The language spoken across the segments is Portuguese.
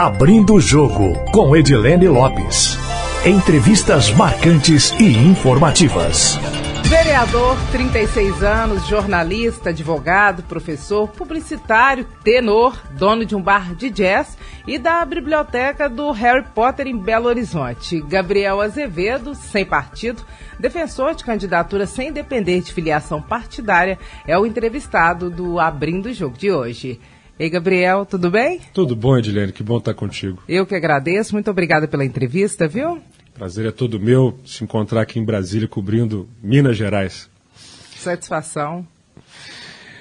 Abrindo o Jogo, com Edilene Lopes. Entrevistas marcantes e informativas. Vereador, 36 anos, jornalista, advogado, professor, publicitário, tenor, dono de um bar de jazz e da biblioteca do Harry Potter em Belo Horizonte. Gabriel Azevedo, sem partido, defensor de candidatura sem depender de filiação partidária, é o entrevistado do Abrindo o Jogo de hoje. Ei, Gabriel, tudo bem? Tudo bom, Edilene, que bom estar contigo. Eu que agradeço, muito obrigada pela entrevista, viu? Prazer é todo meu se encontrar aqui em Brasília cobrindo Minas Gerais. Satisfação.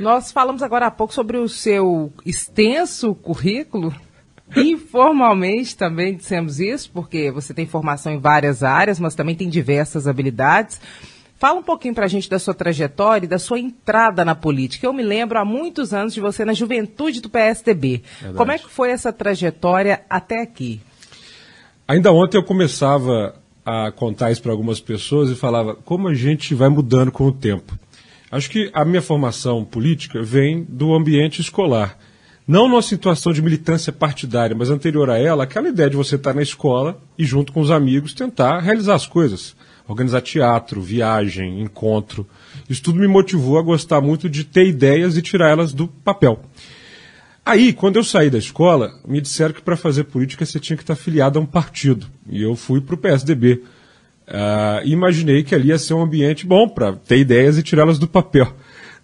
Nós falamos agora há pouco sobre o seu extenso currículo. Informalmente também dissemos isso, porque você tem formação em várias áreas, mas também tem diversas habilidades. Fala um pouquinho para a gente da sua trajetória e da sua entrada na política. Eu me lembro há muitos anos de você na juventude do PSDB. Verdade. Como é que foi essa trajetória até aqui? Ainda ontem eu começava a contar isso para algumas pessoas e falava como a gente vai mudando com o tempo. Acho que a minha formação política vem do ambiente escolar. Não numa situação de militância partidária, mas anterior a ela, aquela ideia de você estar na escola e, junto com os amigos, tentar realizar as coisas organizar teatro, viagem, encontro. Isso tudo me motivou a gostar muito de ter ideias e tirar elas do papel. Aí, quando eu saí da escola, me disseram que para fazer política você tinha que estar filiado a um partido. E eu fui para o PSDB. Uh, ah, imaginei que ali ia ser um ambiente bom para ter ideias e tirá-las do papel.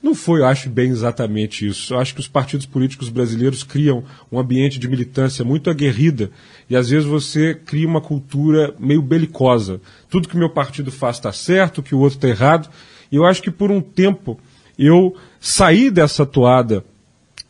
Não foi, eu acho, bem exatamente isso. Eu acho que os partidos políticos brasileiros criam um ambiente de militância muito aguerrida e às vezes você cria uma cultura meio belicosa. Tudo que meu partido faz está certo, que o outro está errado. E eu acho que por um tempo eu saí dessa toada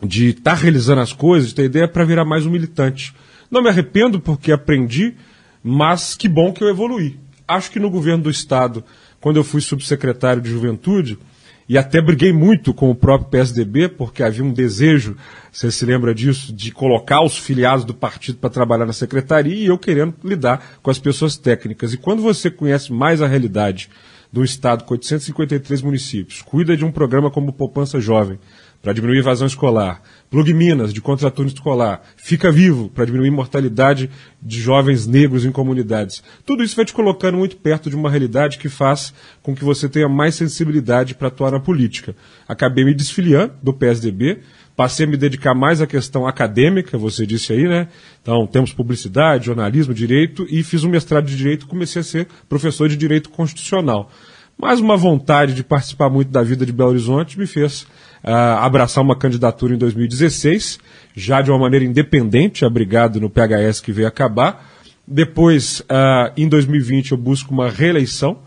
de estar tá realizando as coisas, de ter ideia, para virar mais um militante. Não me arrependo porque aprendi, mas que bom que eu evoluí. Acho que no governo do Estado, quando eu fui subsecretário de Juventude, e até briguei muito com o próprio PSDB, porque havia um desejo, você se lembra disso, de colocar os filiados do partido para trabalhar na secretaria e eu querendo lidar com as pessoas técnicas. E quando você conhece mais a realidade de um estado com 853 municípios, cuida de um programa como Poupança Jovem, para diminuir evasão escolar, Plug Minas, de contraturno escolar, Fica Vivo, para diminuir mortalidade de jovens negros em comunidades. Tudo isso vai te colocando muito perto de uma realidade que faz com que você tenha mais sensibilidade para atuar na política. Acabei me desfiliando do PSDB, passei a me dedicar mais à questão acadêmica, você disse aí, né? Então, temos publicidade, jornalismo, direito, e fiz um mestrado de direito, comecei a ser professor de direito constitucional. Mas uma vontade de participar muito da vida de Belo Horizonte me fez uh, abraçar uma candidatura em 2016, já de uma maneira independente, abrigado no PHS que veio acabar. Depois, uh, em 2020, eu busco uma reeleição,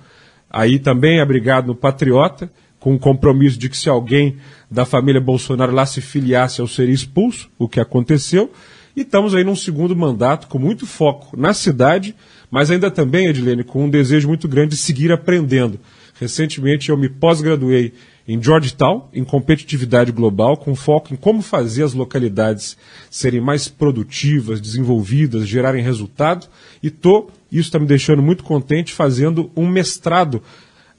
aí também abrigado no Patriota, com o compromisso de que se alguém da família Bolsonaro lá se filiasse, eu seria expulso, o que aconteceu. E estamos aí num segundo mandato com muito foco na cidade, mas ainda também, Edilene, com um desejo muito grande de seguir aprendendo. Recentemente eu me pós-graduei em Georgetown, em competitividade global, com foco em como fazer as localidades serem mais produtivas, desenvolvidas, gerarem resultado. E tô, isso está me deixando muito contente, fazendo um mestrado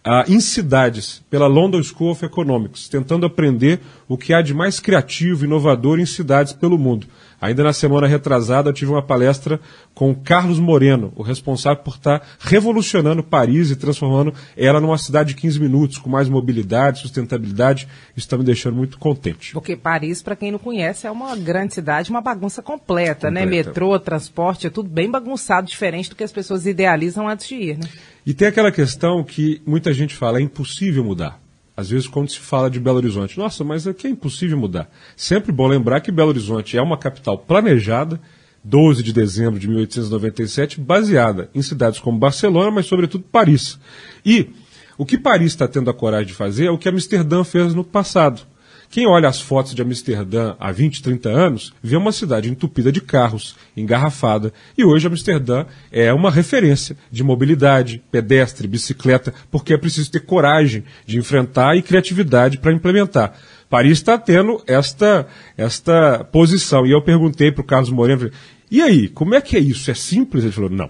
uh, em cidades pela London School of Economics, tentando aprender o que há de mais criativo inovador em cidades pelo mundo. Ainda na semana retrasada, eu tive uma palestra com Carlos Moreno, o responsável por estar revolucionando Paris e transformando ela numa cidade de 15 minutos, com mais mobilidade, sustentabilidade. Isso está me deixando muito contente. Porque Paris, para quem não conhece, é uma grande cidade, uma bagunça completa, né? completa. né? Metrô, transporte, é tudo bem bagunçado, diferente do que as pessoas idealizam antes de ir, né? E tem aquela questão que muita gente fala, é impossível mudar. Às vezes, quando se fala de Belo Horizonte, nossa, mas aqui é impossível mudar. Sempre bom lembrar que Belo Horizonte é uma capital planejada, 12 de dezembro de 1897, baseada em cidades como Barcelona, mas sobretudo Paris. E o que Paris está tendo a coragem de fazer é o que Amsterdã fez no passado. Quem olha as fotos de Amsterdã há 20, 30 anos, vê uma cidade entupida de carros, engarrafada. E hoje Amsterdã é uma referência de mobilidade, pedestre, bicicleta, porque é preciso ter coragem de enfrentar e criatividade para implementar. Paris está tendo esta, esta posição. E eu perguntei para o Carlos Moreno, e aí, como é que é isso? É simples? Ele falou, não.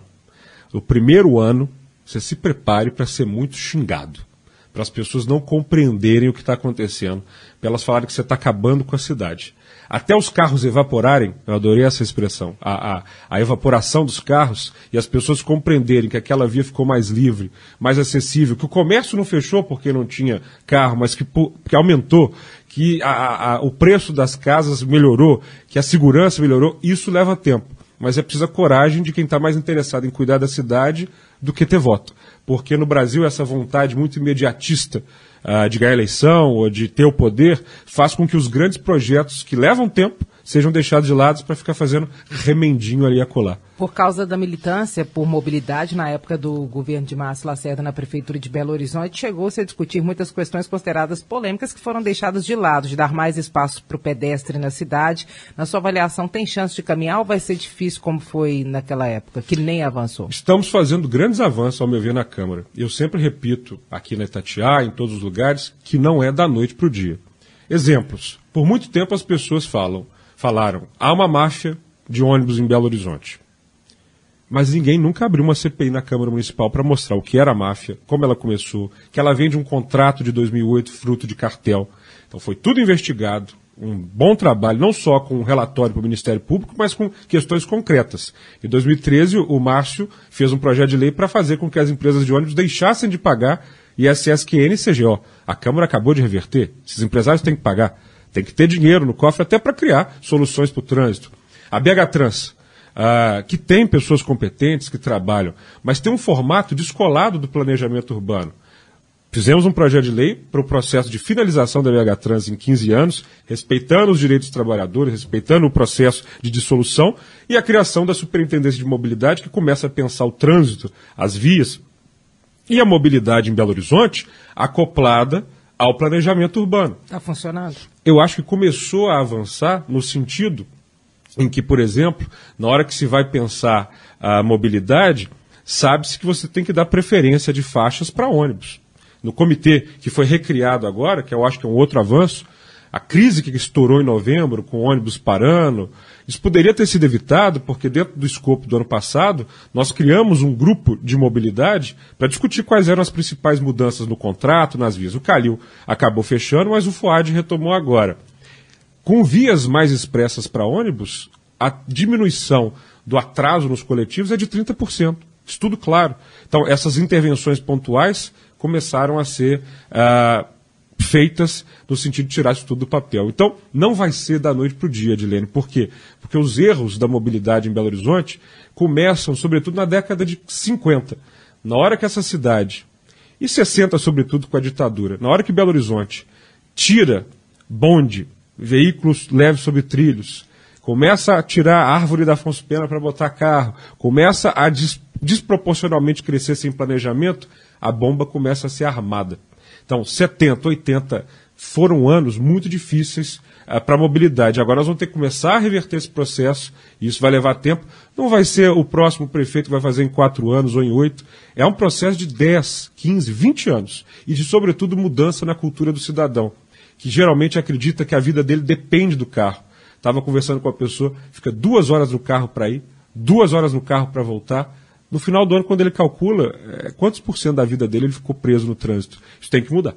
O primeiro ano, você se prepare para ser muito xingado para as pessoas não compreenderem o que está acontecendo, para elas falarem que você está acabando com a cidade. até os carros evaporarem, eu adorei essa expressão, a, a, a, evaporação dos carros e as pessoas compreenderem que aquela via ficou mais livre, mais acessível, que o comércio não fechou porque não tinha carro, mas que, que aumentou, que a, a, o preço das casas melhorou, que a segurança melhorou, isso leva tempo. Mas é preciso a coragem de quem está mais interessado em cuidar da cidade do que ter voto. Porque no Brasil essa vontade muito imediatista uh, de ganhar eleição ou de ter o poder faz com que os grandes projetos que levam tempo sejam deixados de lado para ficar fazendo remendinho ali a colar. Por causa da militância por mobilidade na época do governo de Márcio Lacerda na prefeitura de Belo Horizonte, chegou-se a discutir muitas questões consideradas polêmicas que foram deixadas de lado, de dar mais espaço para o pedestre na cidade. Na sua avaliação, tem chance de caminhar ou vai ser difícil como foi naquela época, que nem avançou? Estamos fazendo grandes avanços, ao meu ver, na Câmara. Eu sempre repito, aqui na Itatiaia, em todos os lugares, que não é da noite para o dia. Exemplos. Por muito tempo as pessoas falam falaram: há uma máfia de ônibus em Belo Horizonte. Mas ninguém nunca abriu uma CPI na Câmara Municipal para mostrar o que era a máfia, como ela começou, que ela vem de um contrato de 2008 fruto de cartel. Então foi tudo investigado, um bom trabalho, não só com um relatório para o Ministério Público, mas com questões concretas. Em 2013, o Márcio fez um projeto de lei para fazer com que as empresas de ônibus deixassem de pagar ISSQN e CGO. A Câmara acabou de reverter. Esses empresários têm que pagar. Tem que ter dinheiro no cofre até para criar soluções para o trânsito. A BH Trans, uh, que tem pessoas competentes que trabalham, mas tem um formato descolado do planejamento urbano. Fizemos um projeto de lei para o processo de finalização da BH Trans em 15 anos, respeitando os direitos dos trabalhadores, respeitando o processo de dissolução e a criação da Superintendência de Mobilidade, que começa a pensar o trânsito, as vias e a mobilidade em Belo Horizonte acoplada ao planejamento urbano. Está funcionando? Eu acho que começou a avançar no sentido em que, por exemplo, na hora que se vai pensar a mobilidade, sabe-se que você tem que dar preferência de faixas para ônibus. No comitê que foi recriado agora, que eu acho que é um outro avanço, a crise que estourou em novembro, com ônibus parando, isso poderia ter sido evitado, porque dentro do escopo do ano passado, nós criamos um grupo de mobilidade para discutir quais eram as principais mudanças no contrato, nas vias. O Calil acabou fechando, mas o FUAD retomou agora. Com vias mais expressas para ônibus, a diminuição do atraso nos coletivos é de 30%. Estudo claro. Então, essas intervenções pontuais começaram a ser. Uh, feitas no sentido de tirar isso tudo do papel. Então, não vai ser da noite para o dia, Edilene. Por quê? Porque os erros da mobilidade em Belo Horizonte começam, sobretudo, na década de 50. Na hora que essa cidade, e 60, sobretudo, com a ditadura, na hora que Belo Horizonte tira bonde, veículos leves sobre trilhos, começa a tirar a árvore da Afonso Pena para botar carro, começa a des desproporcionalmente crescer sem planejamento, a bomba começa a ser armada. Então, 70, 80 foram anos muito difíceis uh, para a mobilidade. Agora nós vamos ter que começar a reverter esse processo, e isso vai levar tempo. Não vai ser o próximo prefeito que vai fazer em quatro anos ou em oito. É um processo de 10, 15, 20 anos. E de, sobretudo, mudança na cultura do cidadão, que geralmente acredita que a vida dele depende do carro. Estava conversando com a pessoa, fica duas horas no carro para ir, duas horas no carro para voltar no final do ano, quando ele calcula é, quantos por cento da vida dele ele ficou preso no trânsito. Isso tem que mudar.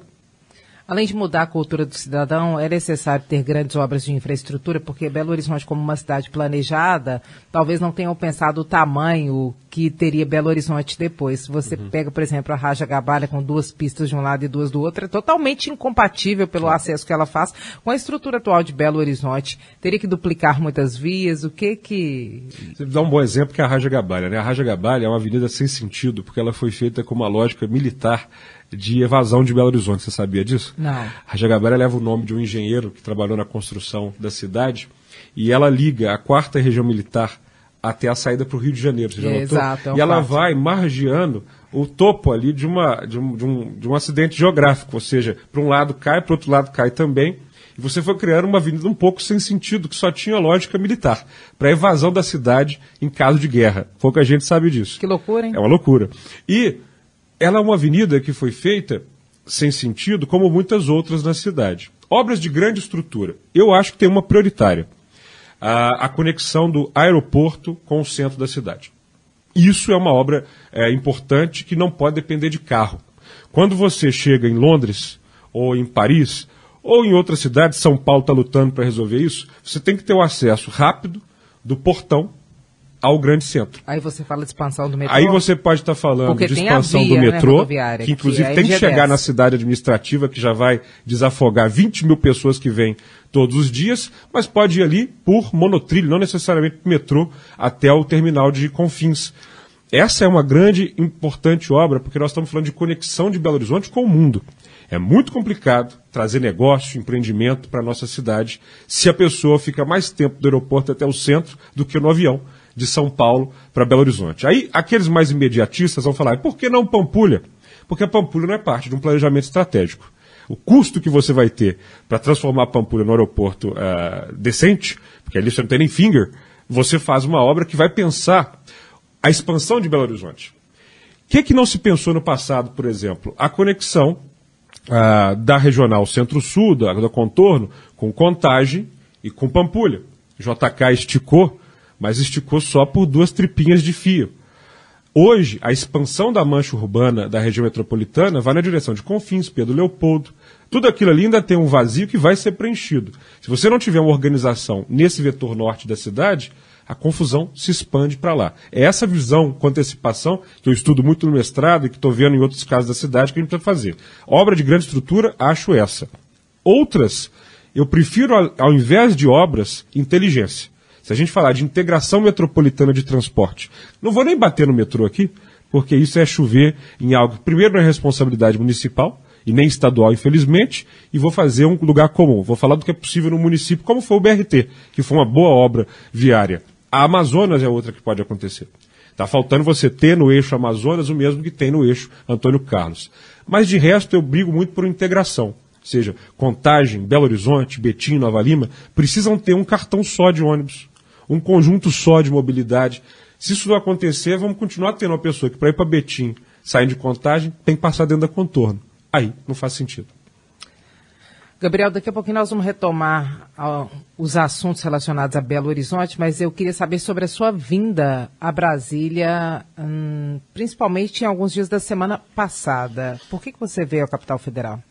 Além de mudar a cultura do cidadão, é necessário ter grandes obras de infraestrutura, porque Belo Horizonte, como uma cidade planejada, talvez não tenham pensado o tamanho que teria Belo Horizonte depois. Se você uhum. pega, por exemplo, a Raja Gabalha com duas pistas de um lado e duas do outro, é totalmente incompatível pelo acesso que ela faz com a estrutura atual de Belo Horizonte. Teria que duplicar muitas vias, o que que... Você dá um bom exemplo que é a Raja Gabalha. Né? A Raja Gabalha é uma avenida sem sentido, porque ela foi feita com uma lógica militar de evasão de Belo Horizonte. Você sabia disso? Não. A Jagabera leva o nome de um engenheiro que trabalhou na construção da cidade e ela liga a quarta região militar até a saída para o Rio de Janeiro. Você já é, Exato, é e ela vai margeando o topo ali de, uma, de, um, de, um, de um acidente geográfico, ou seja, para um lado cai, para o outro lado cai também. E você foi criando uma avenida um pouco sem sentido, que só tinha lógica militar, para evasão da cidade em caso de guerra. Pouca gente sabe disso. Que loucura, hein? É uma loucura. E ela é uma avenida que foi feita sem sentido, como muitas outras na cidade. Obras de grande estrutura. Eu acho que tem uma prioritária: a, a conexão do aeroporto com o centro da cidade. Isso é uma obra é, importante que não pode depender de carro. Quando você chega em Londres, ou em Paris, ou em outra cidade, São Paulo está lutando para resolver isso, você tem que ter o acesso rápido do portão ao grande centro. Aí você fala de expansão do metrô? Aí você pode estar tá falando Porque de expansão via, do né, metrô, que inclusive que tem que chegar na cidade administrativa, que já vai desafogar 20 mil pessoas que vêm todos os dias, mas pode ir ali por monotrilho, não necessariamente por metrô, até o terminal de Confins. Essa é uma grande, importante obra, porque nós estamos falando de conexão de Belo Horizonte com o mundo. É muito complicado trazer negócio, empreendimento para a nossa cidade se a pessoa fica mais tempo do aeroporto até o centro do que no avião de São Paulo para Belo Horizonte. Aí aqueles mais imediatistas vão falar, por que não Pampulha? Porque a Pampulha não é parte de um planejamento estratégico. O custo que você vai ter para transformar a Pampulha no aeroporto uh, decente, porque ali você não tem nem finger, você faz uma obra que vai pensar a expansão de Belo Horizonte. O que, que não se pensou no passado, por exemplo? A conexão uh, da regional centro-sul, da, da contorno, com Contagem e com Pampulha. JK esticou mas esticou só por duas tripinhas de fio. Hoje, a expansão da mancha urbana da região metropolitana vai na direção de Confins, Pedro Leopoldo. Tudo aquilo ali ainda tem um vazio que vai ser preenchido. Se você não tiver uma organização nesse vetor norte da cidade, a confusão se expande para lá. É essa visão com antecipação que eu estudo muito no mestrado e que estou vendo em outros casos da cidade que a gente precisa fazer. Obra de grande estrutura, acho essa. Outras, eu prefiro, ao invés de obras, inteligência. Se a gente falar de integração metropolitana de transporte, não vou nem bater no metrô aqui, porque isso é chover em algo que primeiro não é responsabilidade municipal e nem estadual, infelizmente, e vou fazer um lugar comum. Vou falar do que é possível no município, como foi o BRT, que foi uma boa obra viária. A Amazonas é outra que pode acontecer. Está faltando você ter no eixo Amazonas o mesmo que tem no eixo Antônio Carlos. Mas de resto eu brigo muito por integração seja Contagem, Belo Horizonte, Betim, Nova Lima, precisam ter um cartão só de ônibus um conjunto só de mobilidade. Se isso não acontecer, vamos continuar tendo uma pessoa que para ir para Betim, sair de contagem, tem que passar dentro da contorno. Aí não faz sentido. Gabriel, daqui a pouquinho nós vamos retomar uh, os assuntos relacionados a Belo Horizonte, mas eu queria saber sobre a sua vinda a Brasília, hum, principalmente em alguns dias da semana passada. Por que, que você veio à capital federal?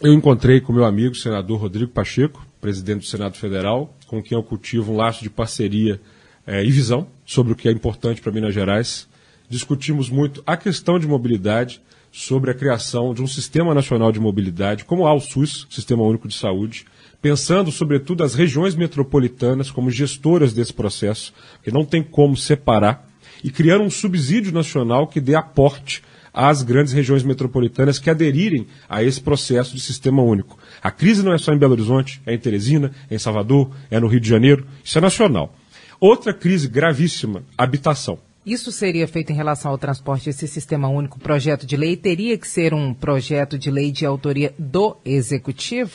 Eu encontrei com meu amigo, senador Rodrigo Pacheco, presidente do Senado Federal, com quem eu cultivo um laço de parceria é, e visão sobre o que é importante para Minas Gerais. Discutimos muito a questão de mobilidade, sobre a criação de um Sistema Nacional de Mobilidade, como há o SUS, Sistema Único de Saúde, pensando, sobretudo, as regiões metropolitanas como gestoras desse processo, que não tem como separar, e criando um subsídio nacional que dê aporte às grandes regiões metropolitanas que aderirem a esse processo de sistema único. A crise não é só em Belo Horizonte, é em Teresina, é em Salvador, é no Rio de Janeiro, isso é nacional. Outra crise gravíssima, habitação. Isso seria feito em relação ao transporte, esse sistema único, projeto de lei, teria que ser um projeto de lei de autoria do Executivo?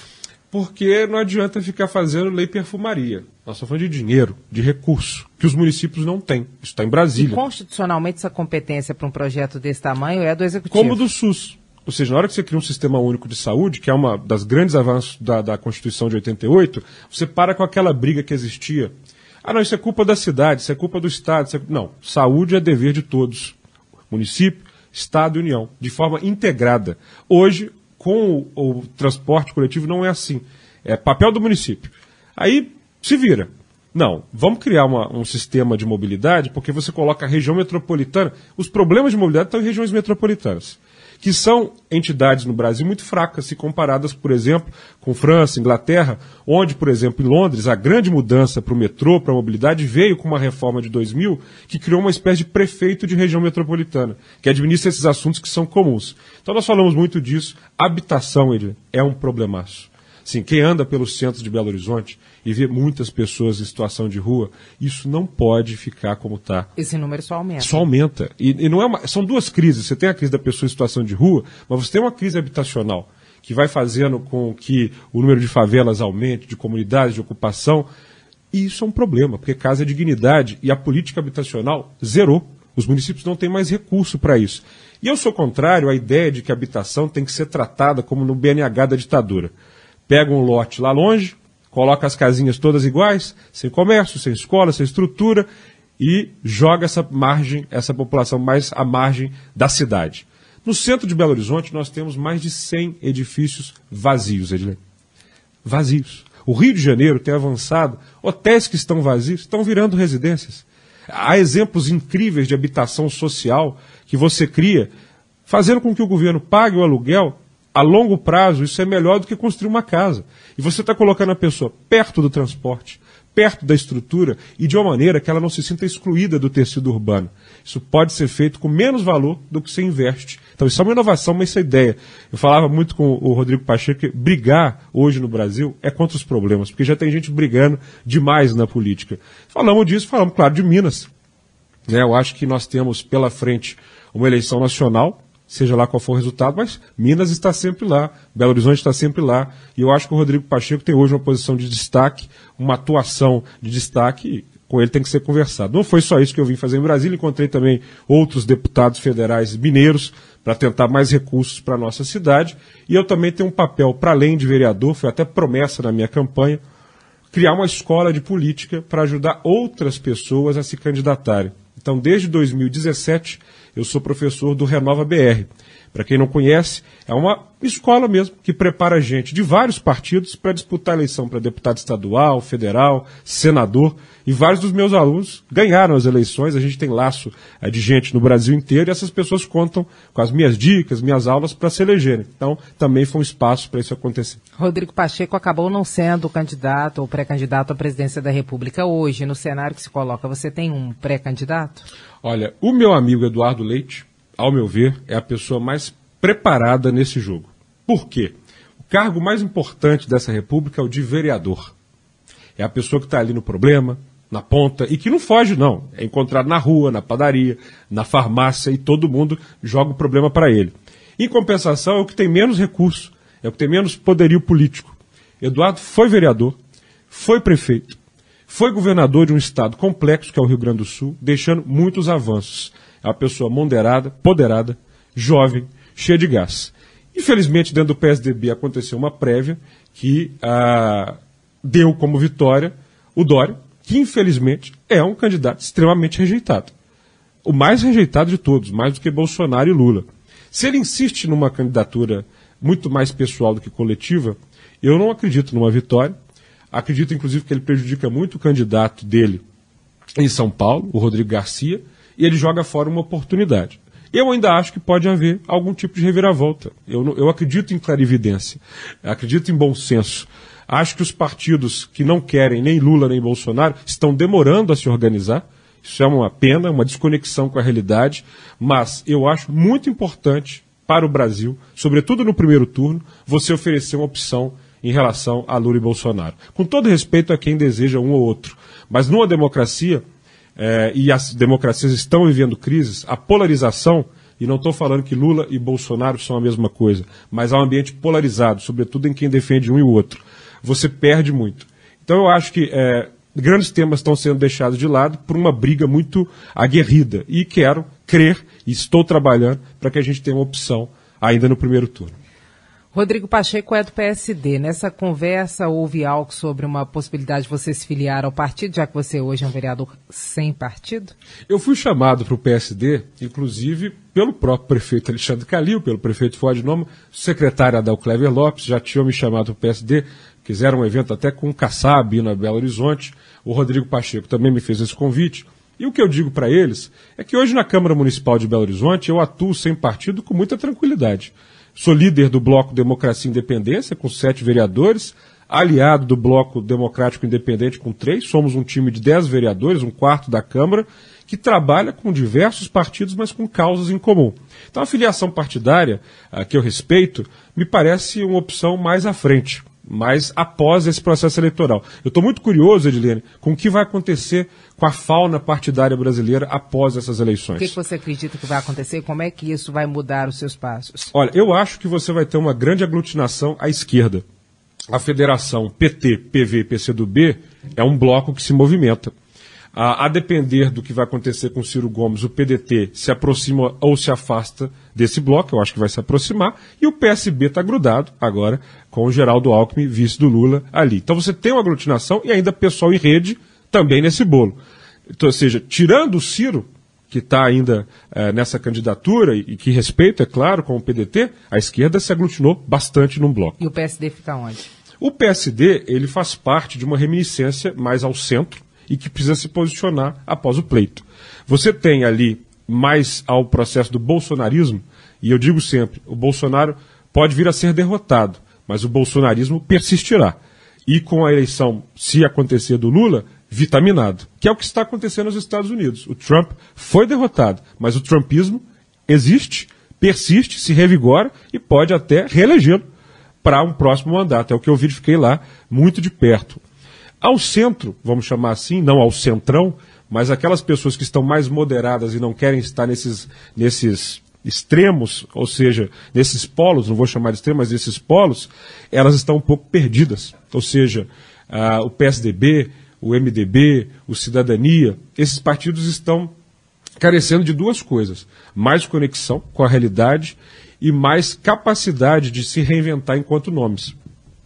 porque não adianta ficar fazendo lei perfumaria. Nós estamos falando de dinheiro, de recurso, que os municípios não têm. Isso está em Brasília. E constitucionalmente essa competência para um projeto desse tamanho é do Executivo? Como do SUS. Ou seja, na hora que você cria um sistema único de saúde, que é uma das grandes avanços da, da Constituição de 88, você para com aquela briga que existia. Ah, não, isso é culpa da cidade, isso é culpa do Estado. É... Não, saúde é dever de todos. Município, Estado e União, de forma integrada. Hoje, com o, o transporte coletivo não é assim. É papel do município. Aí se vira. Não, vamos criar uma, um sistema de mobilidade, porque você coloca a região metropolitana. Os problemas de mobilidade estão em regiões metropolitanas, que são entidades no Brasil muito fracas, se comparadas, por exemplo, com França, Inglaterra, onde, por exemplo, em Londres, a grande mudança para o metrô, para a mobilidade, veio com uma reforma de 2000 que criou uma espécie de prefeito de região metropolitana, que administra esses assuntos que são comuns. Então nós falamos muito disso. Habitação, ele é um problemaço. Sim, quem anda pelos centros de Belo Horizonte e vê muitas pessoas em situação de rua, isso não pode ficar como está. Esse número só aumenta. Só aumenta. E, e não é uma, são duas crises. Você tem a crise da pessoa em situação de rua, mas você tem uma crise habitacional que vai fazendo com que o número de favelas aumente, de comunidades, de ocupação. E isso é um problema, porque casa é dignidade e a política habitacional zerou. Os municípios não têm mais recurso para isso. E eu sou contrário à ideia de que a habitação tem que ser tratada como no BNH da ditadura pega um lote lá longe, coloca as casinhas todas iguais, sem comércio, sem escola, sem estrutura, e joga essa margem, essa população mais à margem da cidade. No centro de Belo Horizonte, nós temos mais de 100 edifícios vazios, Edilene. vazios. O Rio de Janeiro tem avançado, hotéis que estão vazios estão virando residências. Há exemplos incríveis de habitação social que você cria, fazendo com que o governo pague o aluguel a longo prazo, isso é melhor do que construir uma casa. E você está colocando a pessoa perto do transporte, perto da estrutura e de uma maneira que ela não se sinta excluída do tecido urbano. Isso pode ser feito com menos valor do que você investe. Então, isso é uma inovação, mas essa é ideia. Eu falava muito com o Rodrigo Pacheco que brigar hoje no Brasil é contra os problemas, porque já tem gente brigando demais na política. Falamos disso, falamos, claro, de Minas. Né, eu acho que nós temos pela frente uma eleição nacional seja lá qual for o resultado, mas Minas está sempre lá, Belo Horizonte está sempre lá, e eu acho que o Rodrigo Pacheco tem hoje uma posição de destaque, uma atuação de destaque, com ele tem que ser conversado. Não foi só isso que eu vim fazer em Brasília, encontrei também outros deputados federais mineiros para tentar mais recursos para a nossa cidade, e eu também tenho um papel, para além de vereador, foi até promessa na minha campanha, criar uma escola de política para ajudar outras pessoas a se candidatarem. Então, desde 2017, eu sou professor do Renova BR. Para quem não conhece, é uma escola mesmo que prepara gente de vários partidos para disputar a eleição para deputado estadual, federal, senador. E vários dos meus alunos ganharam as eleições. A gente tem laço é, de gente no Brasil inteiro e essas pessoas contam com as minhas dicas, minhas aulas para se elegerem. Então, também foi um espaço para isso acontecer. Rodrigo Pacheco acabou não sendo candidato ou pré-candidato à presidência da República hoje. No cenário que se coloca, você tem um pré-candidato? Olha, o meu amigo Eduardo Leite, ao meu ver, é a pessoa mais preparada nesse jogo. Por quê? O cargo mais importante dessa república é o de vereador. É a pessoa que está ali no problema, na ponta, e que não foge, não. É encontrado na rua, na padaria, na farmácia, e todo mundo joga o problema para ele. Em compensação, é o que tem menos recurso, é o que tem menos poderio político. Eduardo foi vereador, foi prefeito, foi governador de um estado complexo, que é o Rio Grande do Sul, deixando muitos avanços. É uma pessoa moderada, poderada, jovem, cheia de gás. Infelizmente, dentro do PSDB aconteceu uma prévia que ah, deu como vitória o Dória, que infelizmente é um candidato extremamente rejeitado. O mais rejeitado de todos, mais do que Bolsonaro e Lula. Se ele insiste numa candidatura muito mais pessoal do que coletiva, eu não acredito numa vitória. Acredito, inclusive, que ele prejudica muito o candidato dele em São Paulo, o Rodrigo Garcia, e ele joga fora uma oportunidade. Eu ainda acho que pode haver algum tipo de reviravolta. Eu, eu acredito em clarividência, acredito em bom senso. Acho que os partidos que não querem nem Lula nem Bolsonaro estão demorando a se organizar. Isso é uma pena, uma desconexão com a realidade, mas eu acho muito importante para o Brasil, sobretudo no primeiro turno, você oferecer uma opção em relação a Lula e Bolsonaro. Com todo respeito a quem deseja um ou outro. Mas numa democracia, é, e as democracias estão vivendo crises, a polarização, e não estou falando que Lula e Bolsonaro são a mesma coisa, mas há um ambiente polarizado, sobretudo em quem defende um e o outro. Você perde muito. Então eu acho que é, grandes temas estão sendo deixados de lado por uma briga muito aguerrida. E quero crer, e estou trabalhando, para que a gente tenha uma opção ainda no primeiro turno. Rodrigo Pacheco é do PSD. Nessa conversa houve algo sobre uma possibilidade de você se filiar ao partido, já que você hoje é um vereador sem partido? Eu fui chamado para o PSD, inclusive pelo próprio prefeito Alexandre Calil, pelo prefeito Ford Noma, secretário Adel Clever Lopes, já tinham me chamado para o PSD, quiseram um evento até com o Kassab na Belo Horizonte. O Rodrigo Pacheco também me fez esse convite. E o que eu digo para eles é que hoje na Câmara Municipal de Belo Horizonte eu atuo sem partido com muita tranquilidade. Sou líder do Bloco Democracia e Independência, com sete vereadores, aliado do Bloco Democrático Independente, com três. Somos um time de dez vereadores, um quarto da Câmara, que trabalha com diversos partidos, mas com causas em comum. Então, a filiação partidária, que eu respeito, me parece uma opção mais à frente mas após esse processo eleitoral. Eu estou muito curioso, Edilene, com o que vai acontecer com a fauna partidária brasileira após essas eleições. O que, que você acredita que vai acontecer? Como é que isso vai mudar os seus passos? Olha, eu acho que você vai ter uma grande aglutinação à esquerda. A federação PT, PV e PCdoB é um bloco que se movimenta. A, a, depender do que vai acontecer com Ciro Gomes, o PDT se aproxima ou se afasta desse bloco, eu acho que vai se aproximar, e o PSB está grudado agora com o Geraldo Alckmin, vice do Lula, ali. Então você tem uma aglutinação e ainda pessoal em rede também nesse bolo. Então, ou seja, tirando o Ciro, que está ainda é, nessa candidatura e, e, que respeita, é claro, com o PDT, a esquerda se aglutinou bastante num bloco. E o PSD fica onde? O PSD ele faz parte de uma reminiscência mais ao centro e que precisa se posicionar após o pleito. Você tem ali mais ao processo do bolsonarismo, e eu digo sempre, o Bolsonaro pode vir a ser derrotado, mas o bolsonarismo persistirá. E com a eleição, se acontecer do Lula, vitaminado, que é o que está acontecendo nos Estados Unidos. O Trump foi derrotado, mas o trumpismo existe, persiste, se revigora e pode até reelegê-lo para um próximo mandato. É o que eu verifiquei lá muito de perto. Ao centro, vamos chamar assim, não ao centrão, mas aquelas pessoas que estão mais moderadas e não querem estar nesses, nesses extremos, ou seja, nesses polos, não vou chamar de extremos, mas nesses polos, elas estão um pouco perdidas. Ou seja, o PSDB, o MDB, o Cidadania, esses partidos estão carecendo de duas coisas: mais conexão com a realidade e mais capacidade de se reinventar enquanto nomes.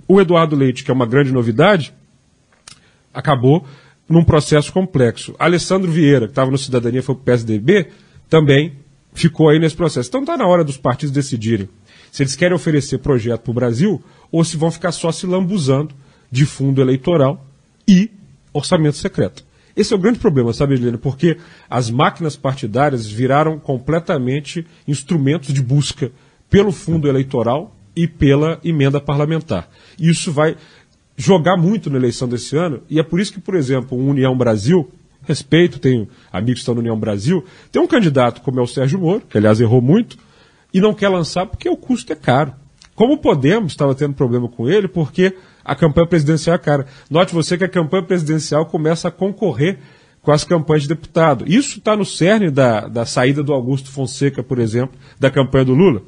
O Eduardo Leite, que é uma grande novidade, acabou num processo complexo. Alessandro Vieira, que estava no Cidadania, foi para o PSDB, também ficou aí nesse processo. Então está na hora dos partidos decidirem se eles querem oferecer projeto para o Brasil ou se vão ficar só se lambuzando de fundo eleitoral e orçamento secreto. Esse é o grande problema, sabe, Helena? Porque as máquinas partidárias viraram completamente instrumentos de busca pelo fundo eleitoral e pela emenda parlamentar. Isso vai jogar muito na eleição desse ano, e é por isso que, por exemplo, o União Brasil, respeito, tenho amigos que estão no União Brasil, tem um candidato como é o Sérgio Moro, que aliás errou muito, e não quer lançar porque o custo é caro. Como Podemos estava tendo problema com ele, porque a campanha presidencial é cara. Note você que a campanha presidencial começa a concorrer com as campanhas de deputado. Isso está no cerne da, da saída do Augusto Fonseca, por exemplo, da campanha do Lula.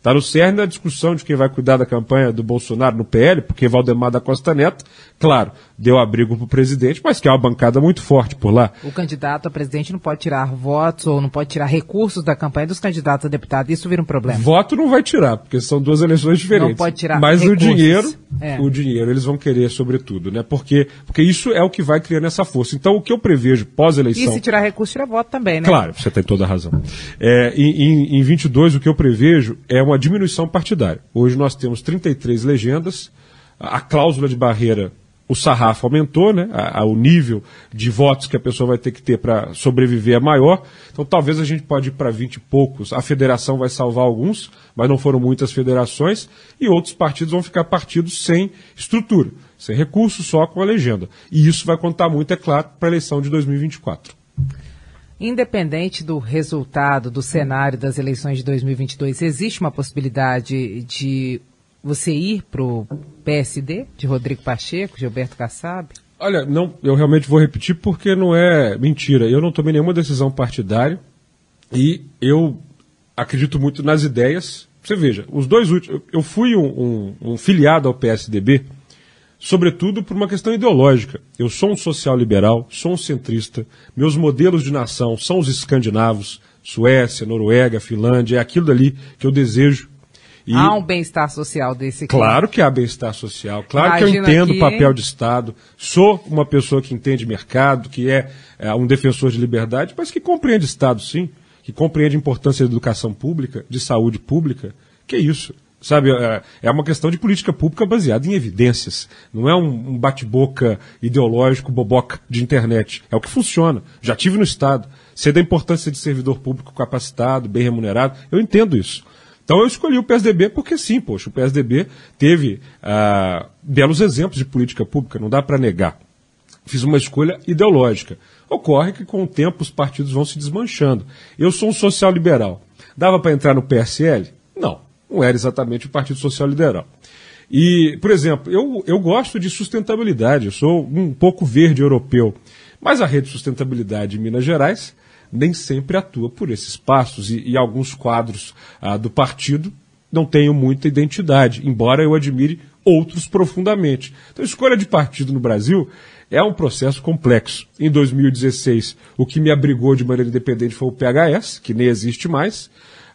Está no cerne da discussão de quem vai cuidar da campanha do Bolsonaro no PL, porque Valdemar da Costa Neto, claro, deu abrigo para o presidente, mas que é uma bancada muito forte por lá. O candidato a presidente não pode tirar votos ou não pode tirar recursos da campanha dos candidatos a deputado. Isso vira um problema. Voto não vai tirar, porque são duas eleições diferentes. Não pode tirar Mas recursos. o dinheiro, é. o dinheiro eles vão querer sobretudo, né? Porque, porque isso é o que vai criando essa força. Então o que eu prevejo pós-eleição... E se tirar recurso, tira voto também, né? Claro, você tem toda a razão. É, em, em, em 22, o que eu prevejo é uma diminuição partidária. Hoje nós temos 33 legendas, a cláusula de barreira o sarrafo aumentou, né? A, a, o nível de votos que a pessoa vai ter que ter para sobreviver é maior. Então talvez a gente pode ir para 20 e poucos. A federação vai salvar alguns, mas não foram muitas federações, e outros partidos vão ficar partidos sem estrutura, sem recursos, só com a legenda. E isso vai contar muito, é claro, para a eleição de 2024. Independente do resultado do cenário das eleições de 2022, existe uma possibilidade de você ir para o PSD, de Rodrigo Pacheco, Gilberto Kassab? Olha, não, eu realmente vou repetir porque não é mentira. Eu não tomei nenhuma decisão partidária e eu acredito muito nas ideias. Você veja, os dois últimos. Eu fui um, um, um filiado ao PSDB, sobretudo por uma questão ideológica. Eu sou um social-liberal, sou um centrista, meus modelos de nação são os escandinavos, Suécia, Noruega, Finlândia, é aquilo dali que eu desejo e... Há um bem-estar social desse aqui. Claro que há bem-estar social. Claro Imagina que eu entendo o papel de Estado. Sou uma pessoa que entende mercado, que é, é um defensor de liberdade, mas que compreende Estado, sim. Que compreende a importância da educação pública, de saúde pública. Que isso? Sabe, é, é uma questão de política pública baseada em evidências. Não é um bate-boca ideológico, boboca de internet. É o que funciona. Já tive no Estado. Sei da importância de servidor público capacitado, bem remunerado. Eu entendo isso. Então eu escolhi o PSDB porque sim, poxa, o PSDB teve ah, belos exemplos de política pública, não dá para negar. Fiz uma escolha ideológica. Ocorre que com o tempo os partidos vão se desmanchando. Eu sou um social-liberal. Dava para entrar no PSL? Não, não era exatamente o Partido Social Liberal. E, por exemplo, eu, eu gosto de sustentabilidade, eu sou um pouco verde europeu. Mas a rede de sustentabilidade de Minas Gerais nem sempre atua por esses passos e, e alguns quadros ah, do partido não tenham muita identidade, embora eu admire outros profundamente. Então, a escolha de partido no Brasil é um processo complexo. Em 2016, o que me abrigou de maneira independente foi o PHS, que nem existe mais.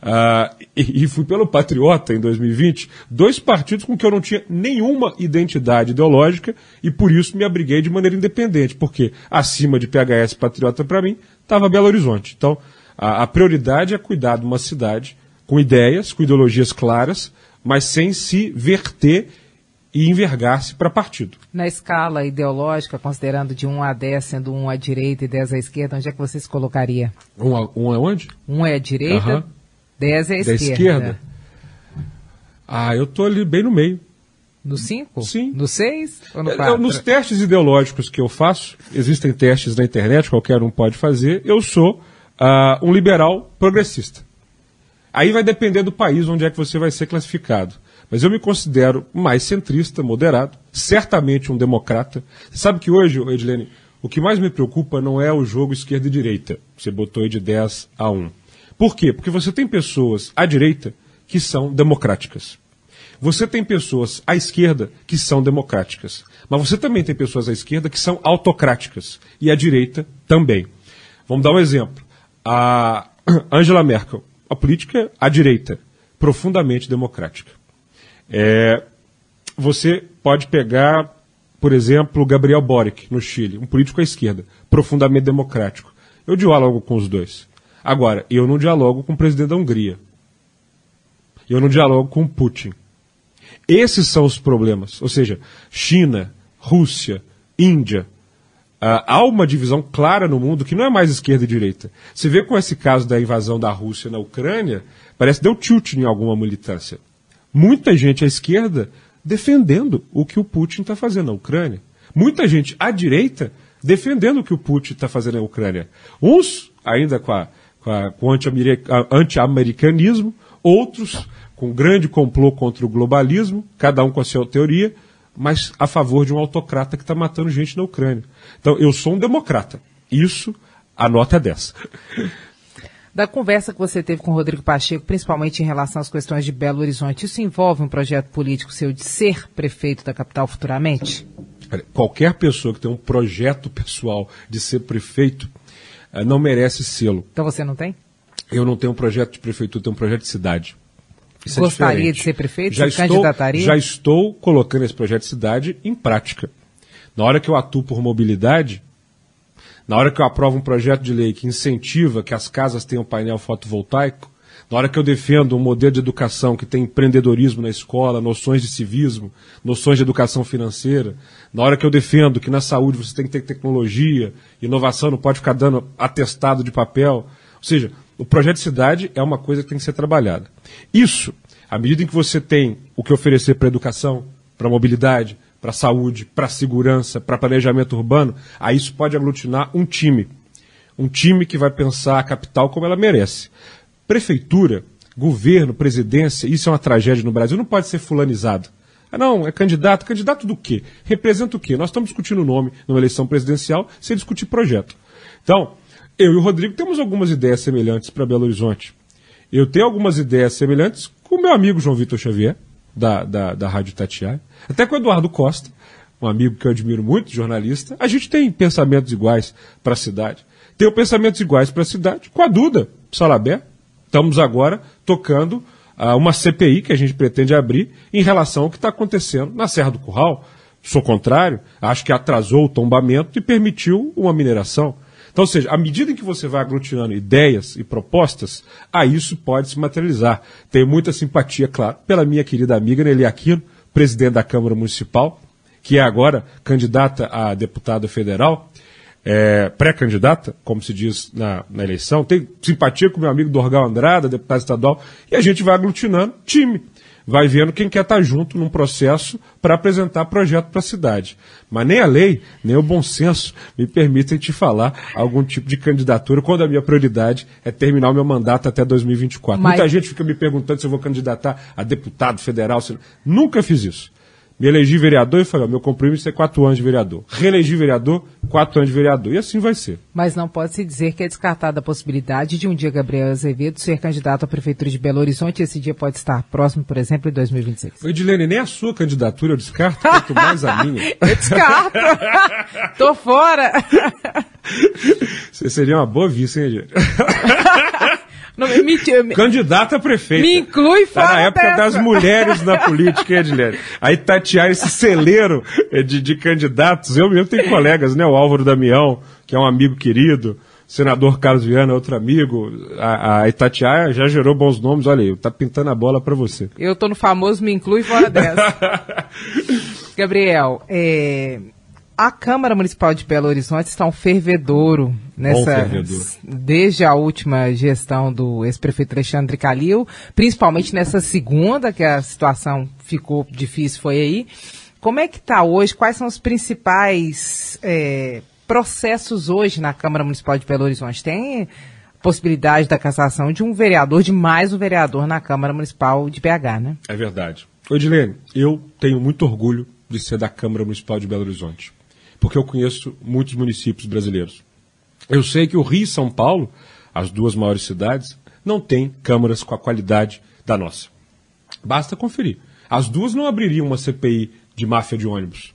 Uh, e, e, fui pelo Patriota em 2020, dois partidos com que eu não tinha nenhuma identidade ideológica e por isso me abriguei de maneira independente, porque acima de PHS Patriota para mim estava Belo Horizonte. Então, a, a prioridade é cuidar de uma cidade com ideias, com ideologias claras, mas sem se verter e envergar-se para partido. Na escala ideológica, considerando de 1 a 10, sendo 1 à direita e 10 à esquerda, onde é que você se colocaria? Um, a, um é onde? 1 é a direita. 10 é a Da esquerda. esquerda? Ah, eu tô ali bem no meio. No 5? Sim. No 6 ou no Eu- 4? nos testes ideológicos que eu faço, existem testes na internet, qualquer um pode fazer, eu sou ah, um liberal progressista. Aí vai depender do país onde é que você vai ser classificado. Mas eu me considero mais centrista, moderado, certamente um democrata. Você sabe que hoje, Edilene, o que mais me preocupa não é o jogo esquerda e direita. Você botou aí de 10 a 1. Por quê? Porque você tem pessoas à direita que são democráticas. Você tem pessoas à esquerda que são democráticas. Mas você também tem pessoas à esquerda que são autocráticas. E à direita também. Vamos dar um exemplo. A Angela Merkel, a política à direita, profundamente democrática. É, você pode pegar, por exemplo, Gabriel Boric, no Chile, um político à esquerda, profundamente democrático. Eu dialogo com os dois. Agora, eu não dialogo com o presidente da Hungria. Eu não dialogo com Putin. Esses são os problemas. Ou seja, China, Rússia, Índia. ah, há uma divisão clara no mundo que não é mais esquerda e direita. Você vê com esse caso da invasão da Rússia na Ucrânia, parece que deu tilt em alguma militância. Muita gente à esquerda defendendo o que o Putin está fazendo na Ucrânia. Muita gente à direita defendendo o que o Putin está fazendo na Ucrânia. Uns ainda com, a, com, anti-americanismo, outros com grande complô contra o globalismo, cada um com a sua teoria, mas a favor de um autocrata que está matando gente na Ucrânia. Então, eu sou um democrata. Isso, a nota é 10. Da conversa que você teve com o Rodrigo Pacheco, principalmente em relação às questões de Belo Horizonte, isso envolve um projeto político seu de ser prefeito da capital futuramente? Qualquer pessoa que tem um projeto pessoal de ser prefeito não merece sê-lo. Então você não tem? Eu não tenho um projeto de prefeitura, eu tenho um projeto de cidade. Isso é Gostaria diferente. de ser prefeito? Já Se estou, candidataria? já estou colocando esse projeto de cidade em prática. Na hora que eu atuo por mobilidade, na hora que eu aprovo um projeto de lei que incentiva que as casas tenham painel fotovoltaico, na hora que eu defendo um modelo de educação que tem empreendedorismo na escola, noções de civismo, noções de educação financeira, na hora que eu defendo que na saúde você tem que ter tecnologia, inovação não pode ficar dando atestado de papel. Ou seja, o projeto de cidade é uma coisa que tem que ser trabalhada. Isso, à medida em que você tem o que oferecer para a educação, para a mobilidade, para a saúde, para a segurança, para planejamento urbano, aí isso pode aglutinar um time. Um time que vai pensar a capital como ela merece. Prefeitura, governo, presidência, isso é uma tragédia no Brasil, não pode ser fulanizado. Ah, não, é candidato. Candidato do quê? Representa o quê? Nós estamos discutindo o nome numa eleição presidencial sem discutir projeto. Então, eu e o Rodrigo temos algumas ideias semelhantes para Belo Horizonte. Eu tenho algumas ideias semelhantes com o meu amigo João Vitor Xavier, da, da, da Rádio Tatiaia, até com o Eduardo Costa, um amigo que eu admiro muito, jornalista. A gente tem pensamentos iguais para a cidade. Tenho pensamentos iguais para a cidade com a Duda Salabé. Estamos agora tocando ah, uma CPI que a gente pretende abrir em relação ao que está acontecendo na Serra do Curral. Sou contrário, acho que atrasou o tombamento e permitiu uma mineração. Então, ou seja, à medida em que você vai aglutinando ideias e propostas, aí isso pode se materializar. Tenho muita simpatia, claro, pela minha querida amiga Nelly Aquino, presidente da Câmara Municipal, que é agora candidata a deputada federal, é, pré-candidata, como se diz na, na eleição. Tenho simpatia com meu amigo Dorgal Andrada, deputado estadual, e a gente vai aglutinando time vai vendo quem quer estar junto num processo para apresentar projeto para a cidade. Mas nem a lei, nem o bom senso me permitem te falar algum tipo de candidatura quando a minha prioridade é terminar o meu mandato até 2024. Mas- Muita gente fica me perguntando se eu vou candidatar a deputado federal. se- Nunca fiz isso. Me elegi vereador e falei, ó, meu compromisso é quatro anos de vereador. Reelegi vereador, quatro anos de vereador. E assim vai ser. Mas não pode se dizer que é descartada a possibilidade de um dia Gabriel Azevedo ser candidato à Prefeitura de Belo Horizonte. Esse dia pode estar próximo, por exemplo, em 2026. Ô, Edilene, nem a sua candidatura eu descarto, quanto mais a minha. Eu descarto. Tô fora. Você seria uma boa vice, hein, Edilene? Não, me, me, Candidata a prefeita. me inclui Tá fora na época dessa. das mulheres na política, hein, Edilene? Aí tatear esse celeiro eh, de, de candidatos. Eu mesmo tenho colegas, né? O Álvaro Damião, que é um amigo querido. senador Carlos Viana, outro amigo, a, a Itatiaia já gerou bons nomes. Olha aí, tá pintando a bola para você. Eu tô no famoso me inclui fora dessa. Gabriel, é, a Câmara Municipal de Belo Horizonte está um fervedouro nessa fervedouro. desde a última gestão do ex-prefeito Alexandre Calil, principalmente nessa segunda que a situação ficou difícil foi aí. Como é que está hoje? Quais são os principais é, processos hoje na Câmara Municipal de Belo Horizonte? Tem possibilidade da cassação de um vereador, de mais um vereador na Câmara Municipal de BH, né? É verdade. Odilene, eu tenho muito orgulho de ser da Câmara Municipal de Belo Horizonte, porque eu conheço muitos municípios brasileiros. Eu sei que o Rio e São Paulo, as duas maiores cidades, não têm câmaras com a qualidade da nossa. Basta conferir. As duas não abririam uma CPI de máfia de ônibus,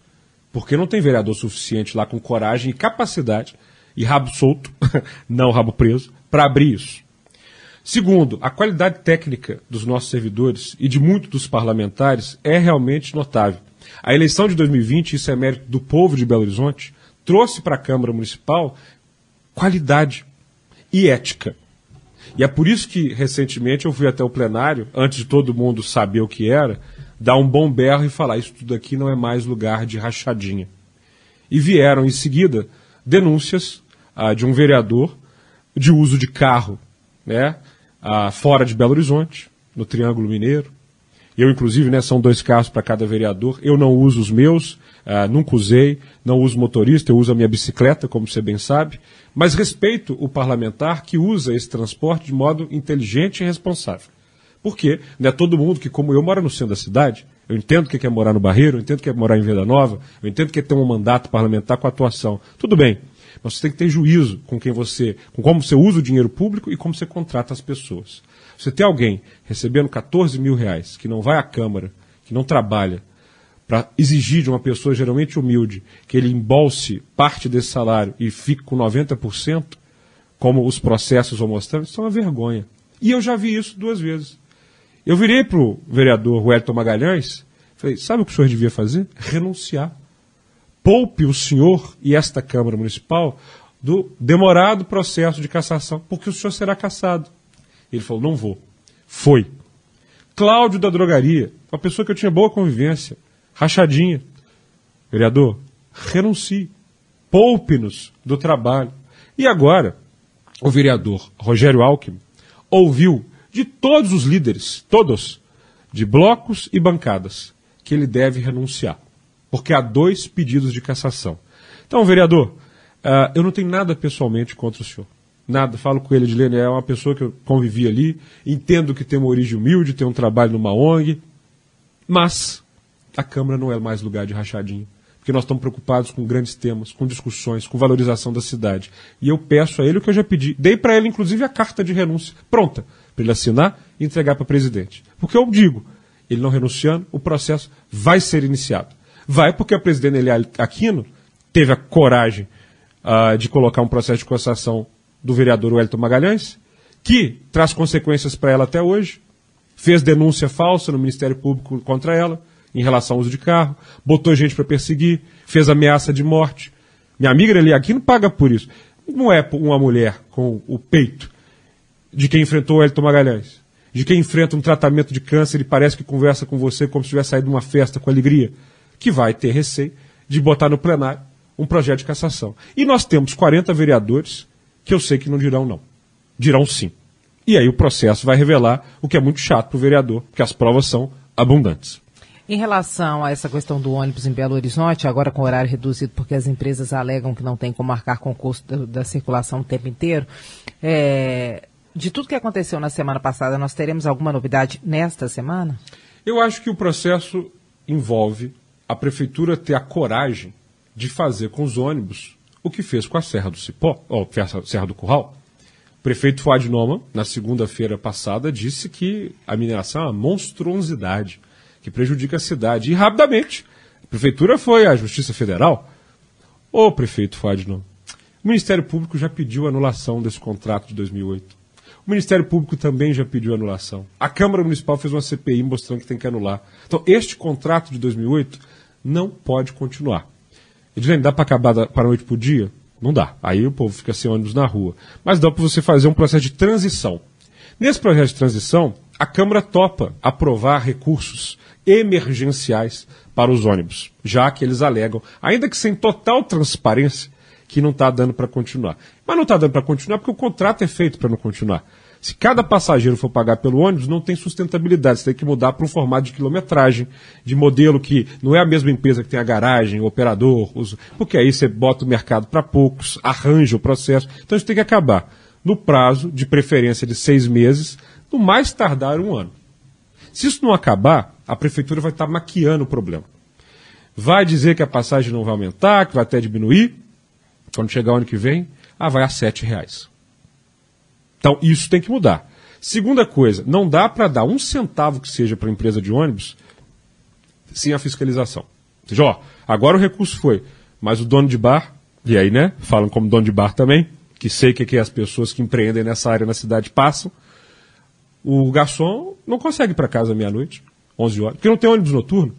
porque não tem vereador suficiente lá com coragem e capacidade e rabo solto, não rabo preso, para abrir isso. Segundo, a qualidade técnica dos nossos servidores e de muitos dos parlamentares é realmente notável. A eleição de 2020, isso é mérito do povo de Belo Horizonte, trouxe para a Câmara Municipal qualidade e ética. E é por isso que, recentemente, eu fui até o plenário, antes de todo mundo saber o que era, dar um bom berro e falar: isso tudo aqui não é mais lugar de rachadinha. E vieram, em seguida, denúncias ah, de um vereador de uso de carro né, ah, fora de Belo Horizonte, no Triângulo Mineiro, eu, inclusive, né, são dois carros para cada vereador. Eu não uso os meus, uh, nunca usei, não uso motorista, eu uso a minha bicicleta, como você bem sabe. Mas respeito o parlamentar que usa esse transporte de modo inteligente e responsável. Porque não é todo mundo que, como eu, mora no centro da cidade. Eu entendo que quer morar no Barreiro, eu entendo que quer morar em Venda Nova, eu entendo que quer ter um mandato parlamentar com atuação. Tudo bem. Mas você tem que ter juízo com quem você, com como você usa o dinheiro público e como você contrata as pessoas. Você tem alguém recebendo 14 mil reais, que não vai à Câmara, que não trabalha, para exigir de uma pessoa geralmente humilde que ele embolse parte desse salário e fique com 90%, como os processos vão mostrando, isso é uma vergonha. E eu já vi isso duas vezes. Eu virei para o vereador Wellington Magalhães, falei, sabe o que o senhor devia fazer? Renunciar. Poupe o senhor e esta Câmara Municipal do demorado processo de cassação, porque o senhor será cassado. Ele falou: não vou. Foi. Cláudio da drogaria, uma pessoa que eu tinha boa convivência, rachadinha. Vereador, renuncie. Poupe-nos do trabalho. E agora, o vereador Rogério Alckmin ouviu de todos os líderes, todos, de blocos e bancadas, que ele deve renunciar. Porque há dois pedidos de cassação. Então, vereador, uh, eu não tenho nada pessoalmente contra o senhor. Nada, falo com ele, Edilene, é uma pessoa que eu convivi ali, entendo que tem uma origem humilde, tem um trabalho numa ONG, mas a Câmara não é mais lugar de rachadinha. Porque nós estamos preocupados com grandes temas, com discussões, com valorização da cidade. E eu peço a ele o que eu já pedi. Dei para ele, inclusive, a carta de renúncia pronta, para ele assinar e entregar para o presidente. Porque eu digo, ele não renunciando, o processo vai ser iniciado. Vai porque a presidente Eliane Aquino teve a coragem uh, de colocar um processo de cassação do vereador Wellington Magalhães, que traz consequências para ela até hoje, fez denúncia falsa no Ministério Público contra ela, em relação ao uso de carro, botou gente para perseguir, fez ameaça de morte. Minha amiga ali aqui não paga por isso. Não é uma mulher com o peito de quem enfrentou o Wellington Magalhães, de quem enfrenta um tratamento de câncer e parece que conversa com você como se tivesse saído de uma festa com alegria, que vai ter receio de botar no plenário um projeto de cassação. E nós temos 40 vereadores que eu sei que não dirão não. Dirão sim. E aí o processo vai revelar o que é muito chato para o vereador, porque as provas são abundantes. Em relação a essa questão do ônibus em Belo Horizonte, agora com horário reduzido, porque as empresas alegam que não tem como marcar com o custo da, da circulação o tempo inteiro, é, de tudo que aconteceu na semana passada, nós teremos alguma novidade nesta semana? Eu acho que o processo envolve a prefeitura ter a coragem de fazer com os ônibus o que fez com a Serra do Cipó, ou Serra do Curral. O prefeito Fuad Noma, na segunda-feira passada, disse que a mineração é uma monstruosidade, que prejudica a cidade. E rapidamente, a prefeitura foi à Justiça Federal. Ô prefeito Fuad Noma, o Ministério Público já pediu anulação desse contrato de 2008. O Ministério Público também já pediu anulação. A Câmara Municipal fez uma CPI mostrando que tem que anular. Então, este contrato de 2008 não pode continuar. Edilene, dá para acabar para a noite para o dia? Não dá. Aí o povo fica sem ônibus na rua. Mas dá para você fazer um processo de transição. Nesse processo de transição, a Câmara topa aprovar recursos emergenciais para os ônibus, já que eles alegam, ainda que sem total transparência, que não está dando para continuar. Mas não está dando para continuar porque o contrato é feito para não continuar. Se cada passageiro for pagar pelo ônibus, não tem sustentabilidade. Você tem que mudar para um formato de quilometragem, de modelo que não é a mesma empresa que tem a garagem, o operador, os... porque aí você bota o mercado para poucos, arranja o processo. Então isso tem que acabar no prazo, de preferência de seis meses, no mais tardar um ano. Se isso não acabar, a prefeitura vai estar maquiando o problema. Vai dizer que a passagem não vai aumentar, que vai até diminuir. Quando chegar o ano que vem, ah, vai a sete reais. Então, isso tem que mudar. Segunda coisa, não dá para dar um centavo que seja para a empresa de ônibus sem a fiscalização. Ou seja, ó, agora o recurso foi, mas o dono de bar, e aí, né, falam como dono de bar também, que sei que, que as pessoas que empreendem nessa área na cidade passam, o garçom não consegue ir para casa meia-noite, 11 horas, porque não tem ônibus noturno.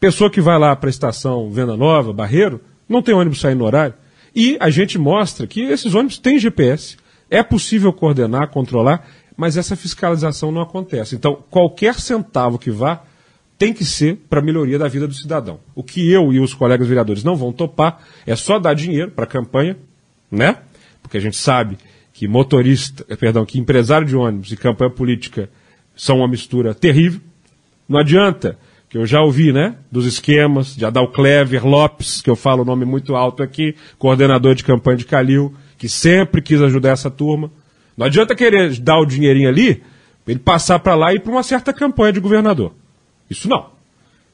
Pessoa que vai lá para a estação Venda Nova, Barreiro, não tem ônibus saindo no horário. E a gente mostra que esses ônibus têm GPS. É possível coordenar, controlar, mas essa fiscalização não acontece. Então, qualquer centavo que vá tem que ser para a melhoria da vida do cidadão. O que eu e os colegas vereadores não vão topar é só dar dinheiro para a campanha, né? Porque a gente sabe que motorista, eh, perdão, que empresário de ônibus e campanha política são uma mistura terrível. Não adianta, que eu já ouvi, né, dos esquemas de Adal Clever Lopes, que eu falo o nome muito alto aqui, coordenador de campanha de Calil, que sempre quis ajudar essa turma. Não adianta querer dar o dinheirinho ali, ele passar para lá e ir para uma certa campanha de governador. Isso não.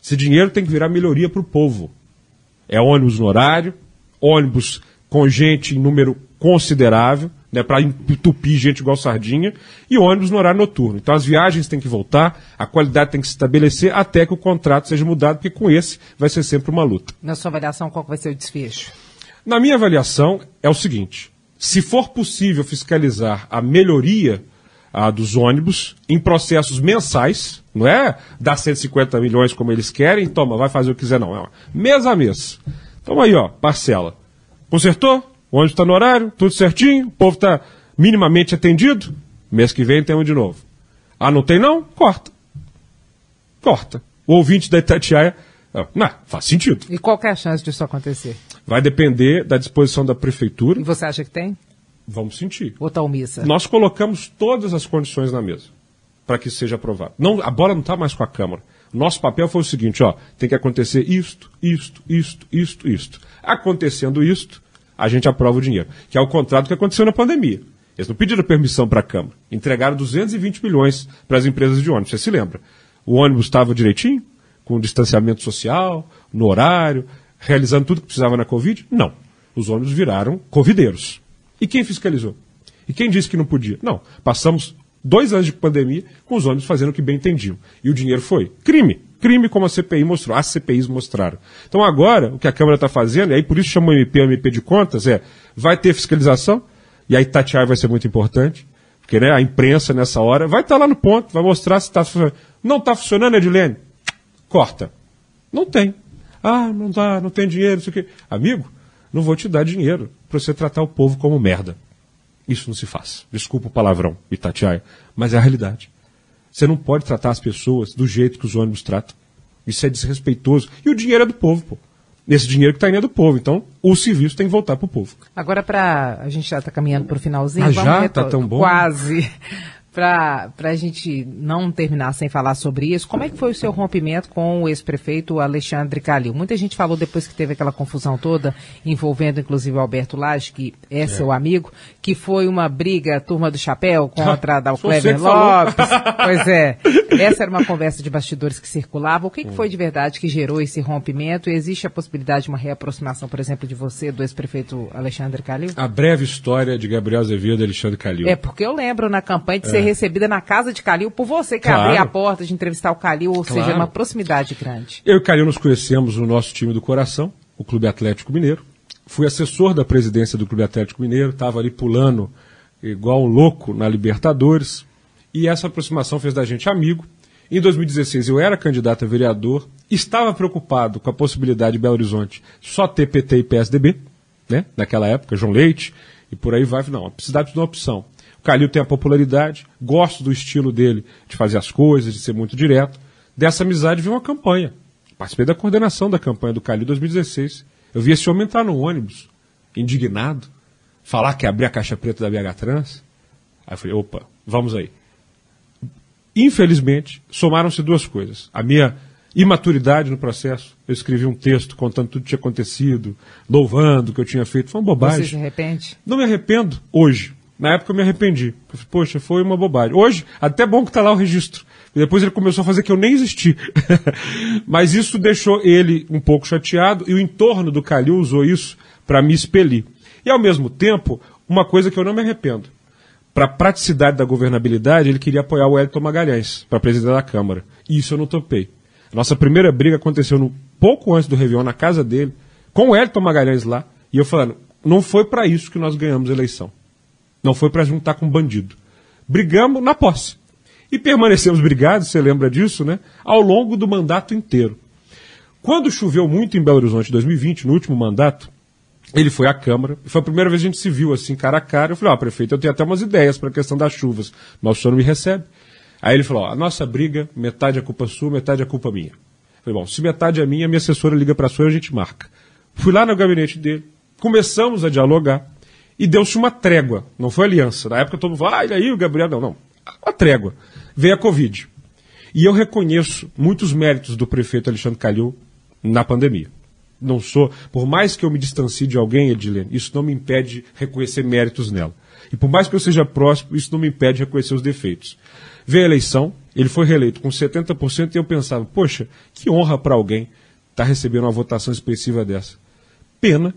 Esse dinheiro tem que virar melhoria para o povo. É ônibus no horário, ônibus com gente em número considerável, né, para entupir gente igual sardinha, e ônibus no horário noturno. Então as viagens têm que voltar, a qualidade tem que se estabelecer até que o contrato seja mudado, porque com esse vai ser sempre uma luta. Na sua avaliação, qual vai ser o desfecho? Na minha avaliação, é o seguinte: se for possível fiscalizar a melhoria dos ônibus em processos mensais, não é dar 150 milhões como eles querem, toma, vai fazer o que quiser, não. É mês a mês. Então aí, ó, parcela. Consertou? O ônibus está no horário, tudo certinho, o povo está minimamente atendido. Mês que vem tem um de novo. Ah, não tem não? Corta. Corta. O ouvinte da Itatiaia, não, faz sentido. E qual é a chance disso acontecer? Vai depender da disposição da prefeitura. E você acha que tem? Vamos sentir. Ou está omissa? Nós colocamos todas as condições na mesa para que seja aprovado. Não, a bola não está mais com a Câmara. Nosso papel foi o seguinte, ó, tem que acontecer isto, isto, isto, isto, isto. Acontecendo isto, a gente aprova o dinheiro. Que é o contrário do que aconteceu na pandemia. Eles não pediram permissão para a Câmara. Entregaram 220 milhões para as empresas de ônibus. Você se lembra? O ônibus estava direitinho, com distanciamento social, no horário, realizando tudo que precisava na Covid? Não. Os ônibus viraram covideiros. E quem fiscalizou? E quem disse que não podia? Não. Passamos dois anos de pandemia com os ônibus fazendo o que bem entendiam. E o dinheiro foi crime. Crime como a CPI mostrou, as CPIs mostraram. Então agora, o que a Câmara está fazendo, e aí por isso chama o MP, o MP de contas, é, vai ter fiscalização, e aí tatear vai ser muito importante, porque né, a imprensa nessa hora vai estar tá lá no ponto, vai mostrar se está funcionando. Não está funcionando, Edilene? Corta. Não tem. Ah, não dá, não tem dinheiro, não sei o quê. Amigo, não vou te dar dinheiro para você tratar o povo como merda. Isso não se faz. Desculpa o palavrão, Itatiaia, mas é a realidade. Você não pode tratar as pessoas do jeito que os ônibus tratam. Isso é desrespeitoso. E o dinheiro é do povo, pô. Esse dinheiro que está indo é do povo. Então, o serviço tem que voltar para o povo. Agora, para a gente já está caminhando para o finalzinho. Ah, já? Está tão bom? Quase para a gente não terminar sem falar sobre isso, como é que foi o seu rompimento com o ex-prefeito Alexandre Calil? Muita gente falou depois que teve aquela confusão toda, envolvendo inclusive o Alberto Lage, que é, é. seu amigo, que foi uma briga turma do chapéu contra a Dalclever Lopes. pois é, essa era uma conversa de bastidores que circulava. O que, que foi de verdade que gerou esse rompimento? Existe a possibilidade de uma reaproximação, por exemplo, de você, do ex-prefeito Alexandre Calil? A breve história de Gabriel Azevedo e Alexandre Calil. É, porque eu lembro na campanha de ser recebida na casa de Calil por você que claro. abriu a porta de entrevistar o Calil, ou claro. seja, uma proximidade grande. Eu e Calil nos conhecemos no nosso time do coração, o Clube Atlético Mineiro. Fui assessor da presidência do Clube Atlético Mineiro, estava ali pulando igual um louco na Libertadores. E essa aproximação fez da gente amigo. Em 2016 eu era candidato a vereador, estava preocupado com a possibilidade de Belo Horizonte só ter PT e PSDB, né? Naquela época, João Leite, e por aí vai. Não, a cidade de uma opção. O Calil tem a popularidade, gosto do estilo dele de fazer as coisas, de ser muito direto. Dessa amizade veio uma campanha. Participei da coordenação da campanha do Calil 2016. Eu vi esse homem entrar no ônibus, indignado, falar que abrir a caixa preta da BH Trans. Aí eu falei, opa, vamos aí. Infelizmente, somaram-se duas coisas. A minha imaturidade no processo. Eu escrevi um texto contando tudo que tinha acontecido, louvando o que eu tinha feito. Foi uma bobagem. Você se arrepende? Não me arrependo hoje. Na época eu me arrependi. Poxa, foi uma bobagem. Hoje, até bom que está lá o registro. Depois ele começou a fazer que eu nem existi. Mas isso deixou ele um pouco chateado e o entorno do Calil usou isso para me expelir. E ao mesmo tempo, uma coisa que eu não me arrependo. Para a praticidade da governabilidade, ele queria apoiar o Elton Magalhães para presidente da Câmara. E isso eu não topei. Nossa primeira briga aconteceu no, pouco antes do Réveillon, na casa dele, com o Elton Magalhães lá, e eu falando, não foi para isso que nós ganhamos a eleição. Não foi para juntar com bandido. Brigamos na posse. E permanecemos brigados, você lembra disso, né? Ao longo do mandato inteiro. Quando choveu muito em Belo Horizonte em 2020, no último mandato, ele foi à Câmara, foi a primeira vez que a gente se viu assim, cara a cara. Eu falei, ó, oh, prefeito, eu tenho até umas ideias para a questão das chuvas, mas o senhor não me recebe. Aí ele falou: ó, a nossa briga, metade é culpa sua, metade é culpa minha. Eu falei: bom, se metade é minha, minha assessora liga para a sua e a gente marca. Fui lá no gabinete dele, começamos a dialogar e deu-se uma trégua. Não foi aliança. Na época todo mundo falou: ah, e aí o Gabriel. Não, não. Uma trégua. Veio a Covid. E eu reconheço muitos méritos do prefeito Alexandre Calil na pandemia. Não sou, por mais que eu me distancie de alguém, Edilene, isso não me impede de reconhecer méritos nela. E por mais que eu seja próximo, isso não me impede de reconhecer os defeitos. Veio a eleição, ele foi reeleito com 70% e eu pensava, poxa, que honra para alguém estar tá recebendo uma votação expressiva dessa. Pena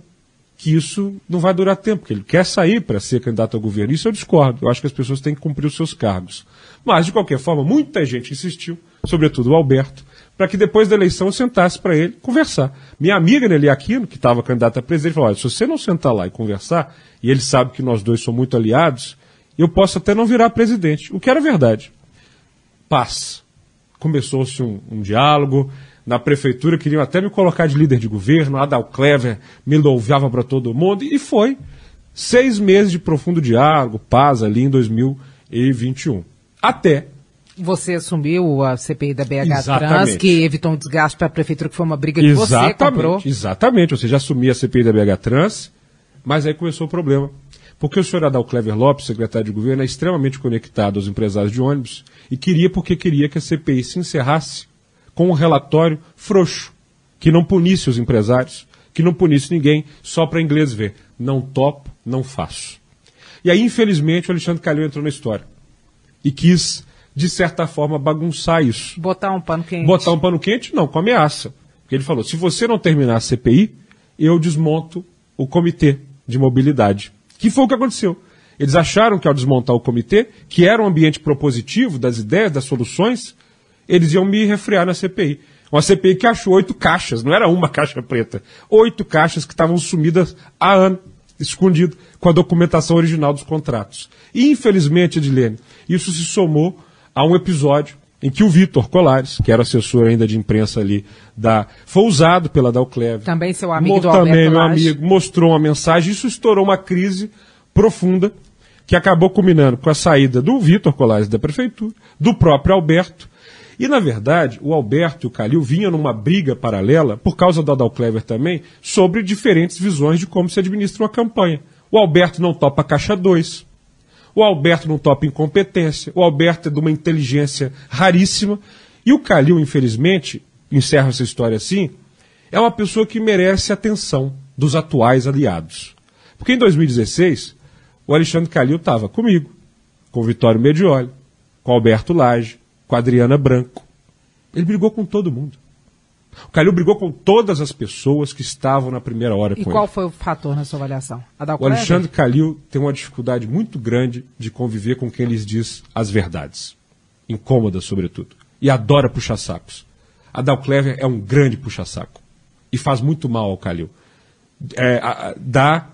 que isso não vai durar tempo, porque ele quer sair para ser candidato ao governo. Isso eu discordo. Eu acho que as pessoas têm que cumprir os seus cargos. Mas, de qualquer forma, muita gente insistiu, sobretudo o Alberto, para que depois da eleição eu sentasse para ele conversar. Minha amiga Nelly Aquino, que estava candidata a presidente, falou: olha, se você não sentar lá e conversar, e ele sabe que nós dois somos muito aliados, eu posso até não virar presidente. O que era verdade paz. Começou-se um, um, diálogo. Na prefeitura queriam até me colocar de líder de governo. Adal Clever me louviava para todo mundo. E foi seis meses de profundo diálogo, paz ali em 2021. Até você assumiu a CPI da BH Exatamente. Trans, que evitou um desgaste para a prefeitura, que foi uma briga que exatamente, você comprou. Exatamente, ou seja, assumi a CPI da BH Trans, mas aí começou o problema. Porque o senhor Adal Clever Lopes, secretário de governo, é extremamente conectado aos empresários de ônibus e queria porque queria que a CPI se encerrasse com um relatório frouxo, que não punisse os empresários, que não punisse ninguém, só para inglês ver. Não topo, não faço. E aí, infelizmente, o Alexandre Calil entrou na história e quis, de certa forma, bagunçar isso. Botar um pano quente. Botar um pano quente, não, com ameaça. Porque ele falou: se você não terminar a CPI, eu desmonto o comitê de mobilidade. Que foi o que aconteceu. Eles acharam que ao desmontar o comitê, que era um ambiente propositivo das ideias, das soluções, eles iam me refrear na CPI. Uma CPI que achou oito caixas, não era uma caixa preta. Oito caixas que estavam sumidas há ano, escondido, com a documentação original dos contratos. E, infelizmente, Edilene, isso se somou a um episódio em que o Vitor Colares, que era assessor ainda de imprensa ali da, foi usado pela Dalcleve. Também seu amigo do Também Alberto meu Lage. amigo, mostrou uma mensagem, isso estourou uma crise profunda que acabou culminando com a saída do Vitor Colares da prefeitura, do próprio Alberto. E, na verdade, o Alberto e o Calil vinham numa briga paralela, por causa do Adalclever também, sobre diferentes visões de como se administra uma campanha. O Alberto não topa caixa 2, o Alberto não topa incompetência. O Alberto é de uma inteligência raríssima. E o Calil, infelizmente, encerra essa história assim, é uma pessoa que merece atenção dos atuais aliados. Porque em 2016, o Alexandre Calil estava comigo, com o Vitório Medioli, com o Alberto Lage, com a Adriana Branco. Ele brigou com todo mundo. O Calil brigou com todas as pessoas que estavam na primeira hora e com ele. E qual foi o fator na sua avaliação? o Alexandre Calil tem uma dificuldade muito grande de conviver com quem lhes diz as verdades. Incômoda, sobretudo. E adora puxar sacos. A Dalclever é um grande puxa-saco. E faz muito mal ao Calil. É, a, dá,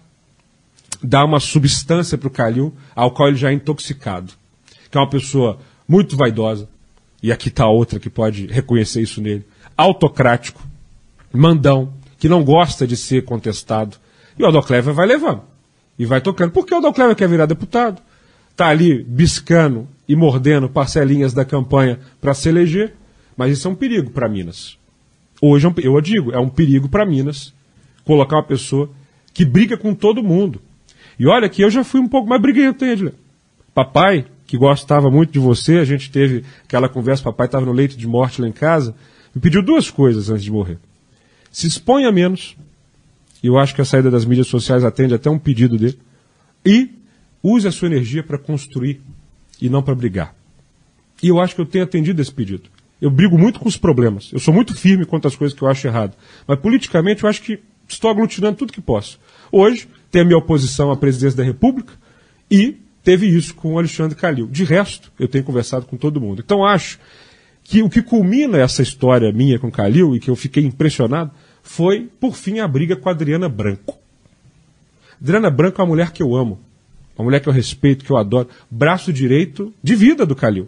dá uma substância para o Calil ao qual ele já é intoxicado. Que é uma pessoa muito vaidosa. E aqui está outra que pode reconhecer isso nele autocrático, mandão, que não gosta de ser contestado, E o Aldoclever vai levando. E vai tocando. Porque o Aldoclever quer virar deputado. Está ali biscando e mordendo parcelinhas da campanha para se eleger. Mas isso é um perigo para Minas. Hoje, é eu digo, é um perigo para Minas colocar uma pessoa que briga com todo mundo. E olha que eu já fui um pouco mais briguento, hein, Edler? Papai, que gostava muito de você, a gente teve aquela conversa, papai estava no leito de morte lá em casa, me pediu duas coisas antes de morrer. Se exponha menos, e eu acho que a saída das mídias sociais atende até um pedido dele, e use a sua energia para construir e não para brigar. E eu acho que eu tenho atendido esse pedido. Eu brigo muito com os problemas. Eu sou muito firme quanto às coisas que eu acho errado. Mas politicamente eu acho que estou aglutinando tudo que posso. Hoje, tem a minha oposição à presidência da República e teve isso com o Alexandre Calil. De resto, eu tenho conversado com todo mundo. Então acho que o que culmina essa história minha com Calil e que eu fiquei impressionado foi, por fim, a briga com a Adriana Branco. Adriana Branco é uma mulher que eu amo, uma mulher que eu respeito, que eu adoro. Braço direito de vida do Calil.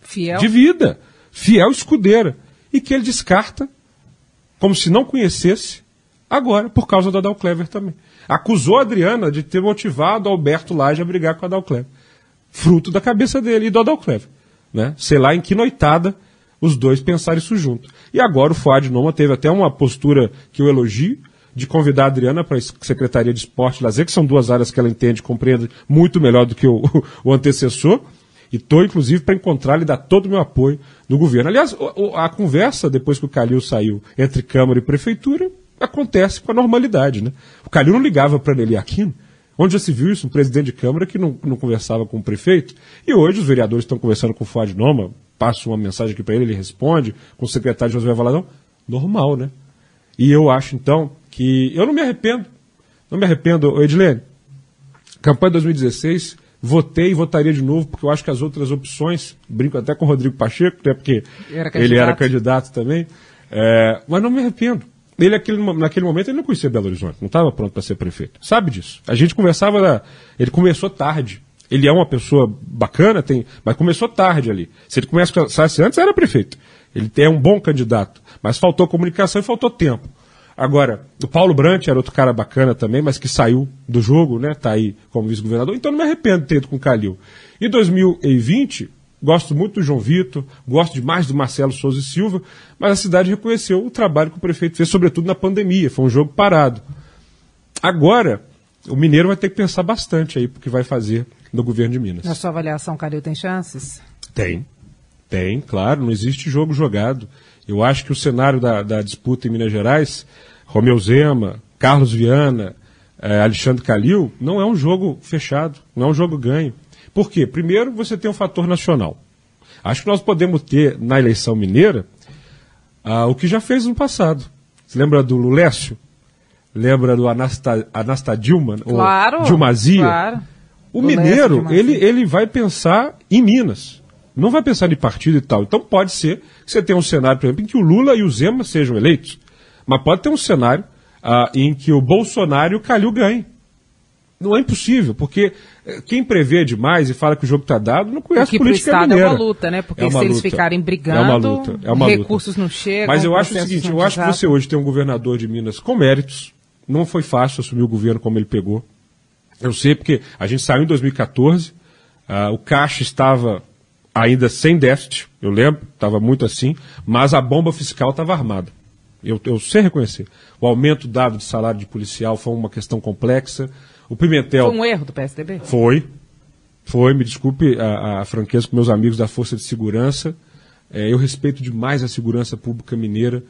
Fiel. De vida. Fiel escudeira. E que ele descarta, como se não conhecesse, agora, por causa do Adal Clever também. Acusou a Adriana de ter motivado Alberto Laje a brigar com a Adal Clever. Fruto da cabeça dele e do Adal Clever. Né? Sei lá em que noitada os dois pensaram isso junto. E agora o Fuad Noma teve até uma postura que eu elogio, de convidar a Adriana para a Secretaria de Esporte e Lazer, que são duas áreas que ela entende, compreende muito melhor do que o, o antecessor. E estou, inclusive, para encontrar e dar todo o meu apoio no governo. Aliás, a conversa, depois que o Calil saiu entre Câmara e Prefeitura, acontece com a normalidade. Né? O Calil não ligava para Nelly Aquino. Onde já se viu isso? Um presidente de Câmara que não, não conversava com o prefeito. E hoje os vereadores estão conversando com o Fuad Noma, passo uma mensagem aqui para ele, ele responde, com o secretário José Valadão. Normal, né? E eu acho, então, que eu não me arrependo. Não me arrependo, Edilene. Campanha 2016, votei e votaria de novo, porque eu acho que as outras opções, brinco até com o Rodrigo Pacheco, né, porque era ele era candidato também, é, mas não me arrependo. Ele, aquele, naquele momento, ele não conhecia Belo Horizonte, não estava pronto para ser prefeito. Sabe disso. A gente conversava, ele começou tarde. Ele é uma pessoa bacana, tem, mas começou tarde ali. Se ele começasse antes, era prefeito. Ele é um bom candidato, mas faltou comunicação e faltou tempo. Agora, o Paulo Brant era outro cara bacana também, mas que saiu do jogo, né? Tá aí como vice-governador, então não me arrependo de ter ido com o Calil. E 2020, gosto muito do João Vitor, gosto demais do Marcelo Souza e Silva, mas a cidade reconheceu o trabalho que o prefeito fez, sobretudo na pandemia, foi um jogo parado. Agora, o Mineiro vai ter que pensar bastante aí porque vai fazer no governo de Minas. Na sua avaliação, Calil tem chances? Tem. Tem, claro, não existe jogo jogado. Eu acho que o cenário da, da disputa em Minas Gerais, Romeu Zema, Carlos Viana, eh, Alexandre Calil, não é um jogo fechado, não é um jogo ganho. Por quê? Primeiro, você tem um fator nacional. Acho que nós podemos ter na eleição mineira ah, o que já fez no passado. Você lembra do Lulécio? Lembra do Anasta, Anastadilma? Claro. Dilmazia? Claro. O mineiro, ele, ele vai pensar em Minas. Não vai pensar em partido e tal. Então pode ser que você tenha um cenário, por exemplo, em que o Lula e o Zema sejam eleitos. Mas pode ter um cenário ah, em que o Bolsonaro e o Calil ganhem. Não é impossível, porque quem prevê demais e fala que o jogo está dado não conhece Porque política Estado mineira. é uma luta, né? Porque É se eles luta. ficarem brigando, É uma luta, é uma luta. recursos não chegam. Mas eu acho o seguinte, eu acho que você hoje tem um governador de Minas com méritos. Não foi fácil assumir o governo como ele pegou. Eu sei porque a gente saiu em 2014, ah, o caixa estava ainda sem déficit, eu lembro, estava muito assim, mas a bomba fiscal estava armada. Eu, eu sei reconhecer. O aumento dado de salário de policial foi uma questão complexa. O Pimentel. Foi um erro do PSDB? Foi. Foi, me desculpe a, a franqueza com meus amigos da Força de Segurança. É, eu respeito demais a segurança pública mineira,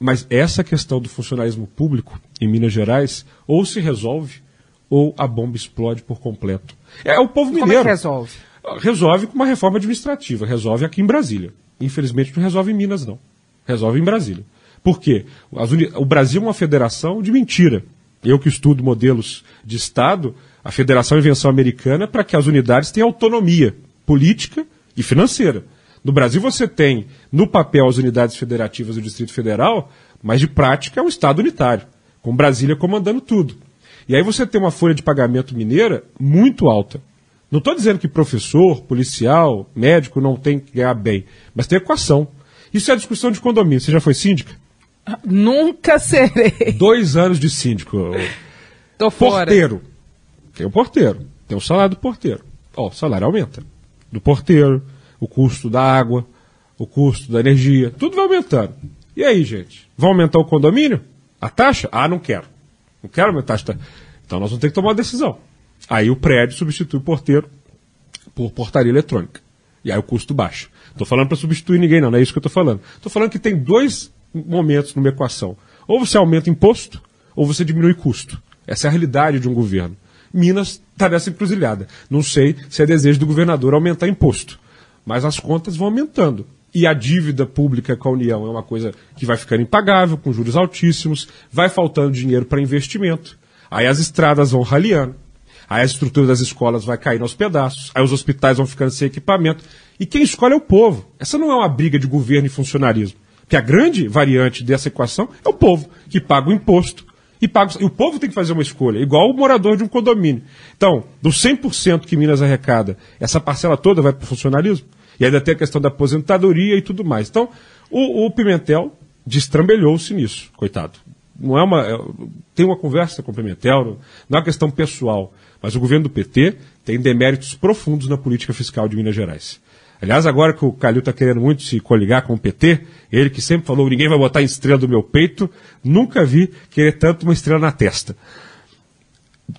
mas essa questão do funcionalismo público em Minas Gerais ou se resolve ou a bomba explode por completo. É o povo Como é mineiro. que resolve? Resolve com uma reforma administrativa, resolve aqui em Brasília. Infelizmente não resolve em Minas, não. Resolve em Brasília. Por quê? O Brasil é uma federação de mentira. Eu que estudo modelos de Estado, a federação invenção americana para que as unidades tenham autonomia política e financeira. No Brasil você tem, no papel, as unidades federativas do Distrito Federal, mas de prática é um Estado unitário, com Brasília comandando tudo. E aí você tem uma folha de pagamento mineira muito alta. Não estou dizendo que professor, policial, médico não tem que ganhar bem, mas tem equação. Isso é discussão de condomínio. Você já foi síndica? Nunca serei. Dois anos de síndico. Tô fora. Porteiro. Tem o porteiro. Tem o salário do porteiro. Ó, o salário aumenta. Do porteiro, o custo da água, o custo da energia, tudo vai aumentando. E aí, gente? Vai aumentar o condomínio? A taxa? Ah, não quero. Não quero aumentar a taxa. Então nós vamos ter que tomar uma decisão. Aí o prédio substitui o porteiro por portaria eletrônica. E aí o custo baixa. Estou falando para substituir ninguém, não, não é isso que eu estou falando. Estou falando que tem dois momentos numa equação. Ou você aumenta imposto, ou você diminui custo. Essa é a realidade de um governo. Minas está nessa encruzilhada. Não sei se é desejo do governador aumentar imposto, mas as contas vão aumentando. E a dívida pública com a União é uma coisa que vai ficando impagável, com juros altíssimos, vai faltando dinheiro para investimento. Aí as estradas vão raliando, aí a estrutura das escolas vai caindo aos pedaços, aí os hospitais vão ficando sem equipamento. E quem escolhe é o povo. Essa não é uma briga de governo e funcionarismo. Que a grande variante dessa equação é o povo, que paga o imposto, e, paga, e o povo tem que fazer uma escolha, igual o morador de um condomínio. Então, dos 100% que Minas arrecada, essa parcela toda vai para o funcionalismo? E ainda tem a questão da aposentadoria e tudo mais. Então, o, o Pimentel destrambelhou-se nisso, coitado. Não é uma, é, tem uma conversa com o Pimentel, não é uma questão pessoal, mas o governo do PT tem deméritos profundos na política fiscal de Minas Gerais. Aliás, agora que o Calil está querendo muito se coligar com o PT, ele que sempre falou ninguém vai botar estrela do meu peito, nunca vi querer tanto uma estrela na testa.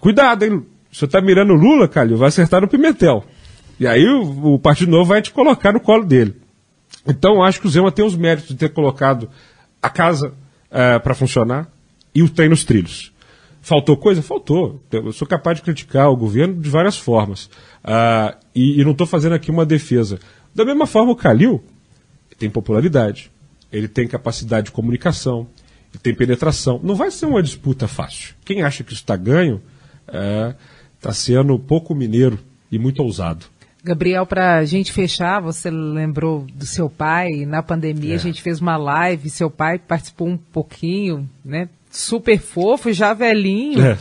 Cuidado, hein? Se você está mirando o Lula, Calil, vai acertar no Pimentel. E aí o, o, Partido Novo vai te colocar no colo dele. Então, acho que o Zema tem os méritos de ter colocado a casa uh, eh, para funcionar e o trem nos trilhos. Faltou coisa? Faltou. Eu sou capaz de criticar o governo de várias formas. Uh, e, e, não estou fazendo aqui uma defesa. Da mesma forma, o Calil tem popularidade, ele tem capacidade de comunicação, ele tem penetração. Não vai ser uma disputa fácil. Quem acha que isso está ganho está é, sendo pouco mineiro e muito ousado. Gabriel, para a gente fechar, você lembrou do seu pai. Na pandemia é. a gente fez uma live, seu pai participou um pouquinho, né? Super fofo, já velhinho, é.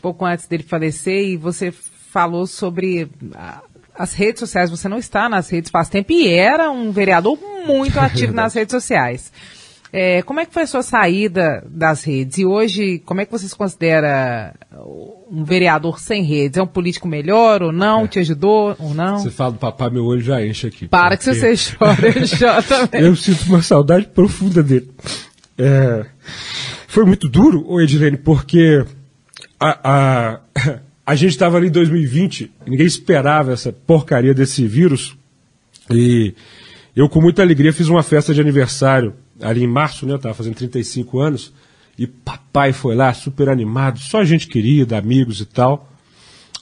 pouco antes dele falecer, e você falou sobre as redes sociais. Você não está nas redes faz tempo e era um vereador muito ativo nas redes sociais. É, como é que foi a sua saída das redes? E hoje, como é que você se considera um vereador sem redes? É um político melhor ou não? É. Te ajudou ou não? Você fala do papai, meu olho já enche aqui. Para que você chora, eu também. Eu sinto uma saudade profunda dele. É, foi muito duro, Edilene, porque a, a, a gente estava ali em 2020, ninguém esperava essa porcaria desse vírus. E eu, com muita alegria, fiz uma festa de aniversário ali em março, né? Eu estava fazendo 35 anos. E papai foi lá, super animado, só gente querida, amigos e tal.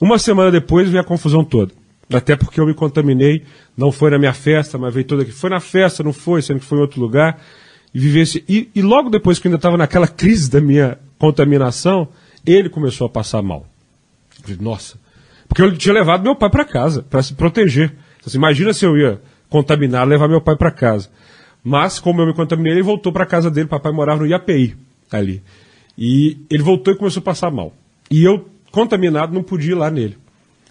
Uma semana depois veio a confusão toda. Até porque eu me contaminei, não foi na minha festa, mas veio toda aqui. Foi na festa, não foi, sendo que foi em outro lugar e vivesse. E, e logo depois que eu ainda estava naquela crise da minha contaminação, ele começou a passar mal. Eu falei, nossa. Porque eu tinha levado meu pai para casa, para se proteger. Então, assim, imagina se eu ia contaminar, levar meu pai para casa. Mas, como eu me contaminei, ele voltou para casa dele. Papai morava no IAPI, ali. E ele voltou e começou a passar mal. E eu, contaminado, não podia ir lá nele.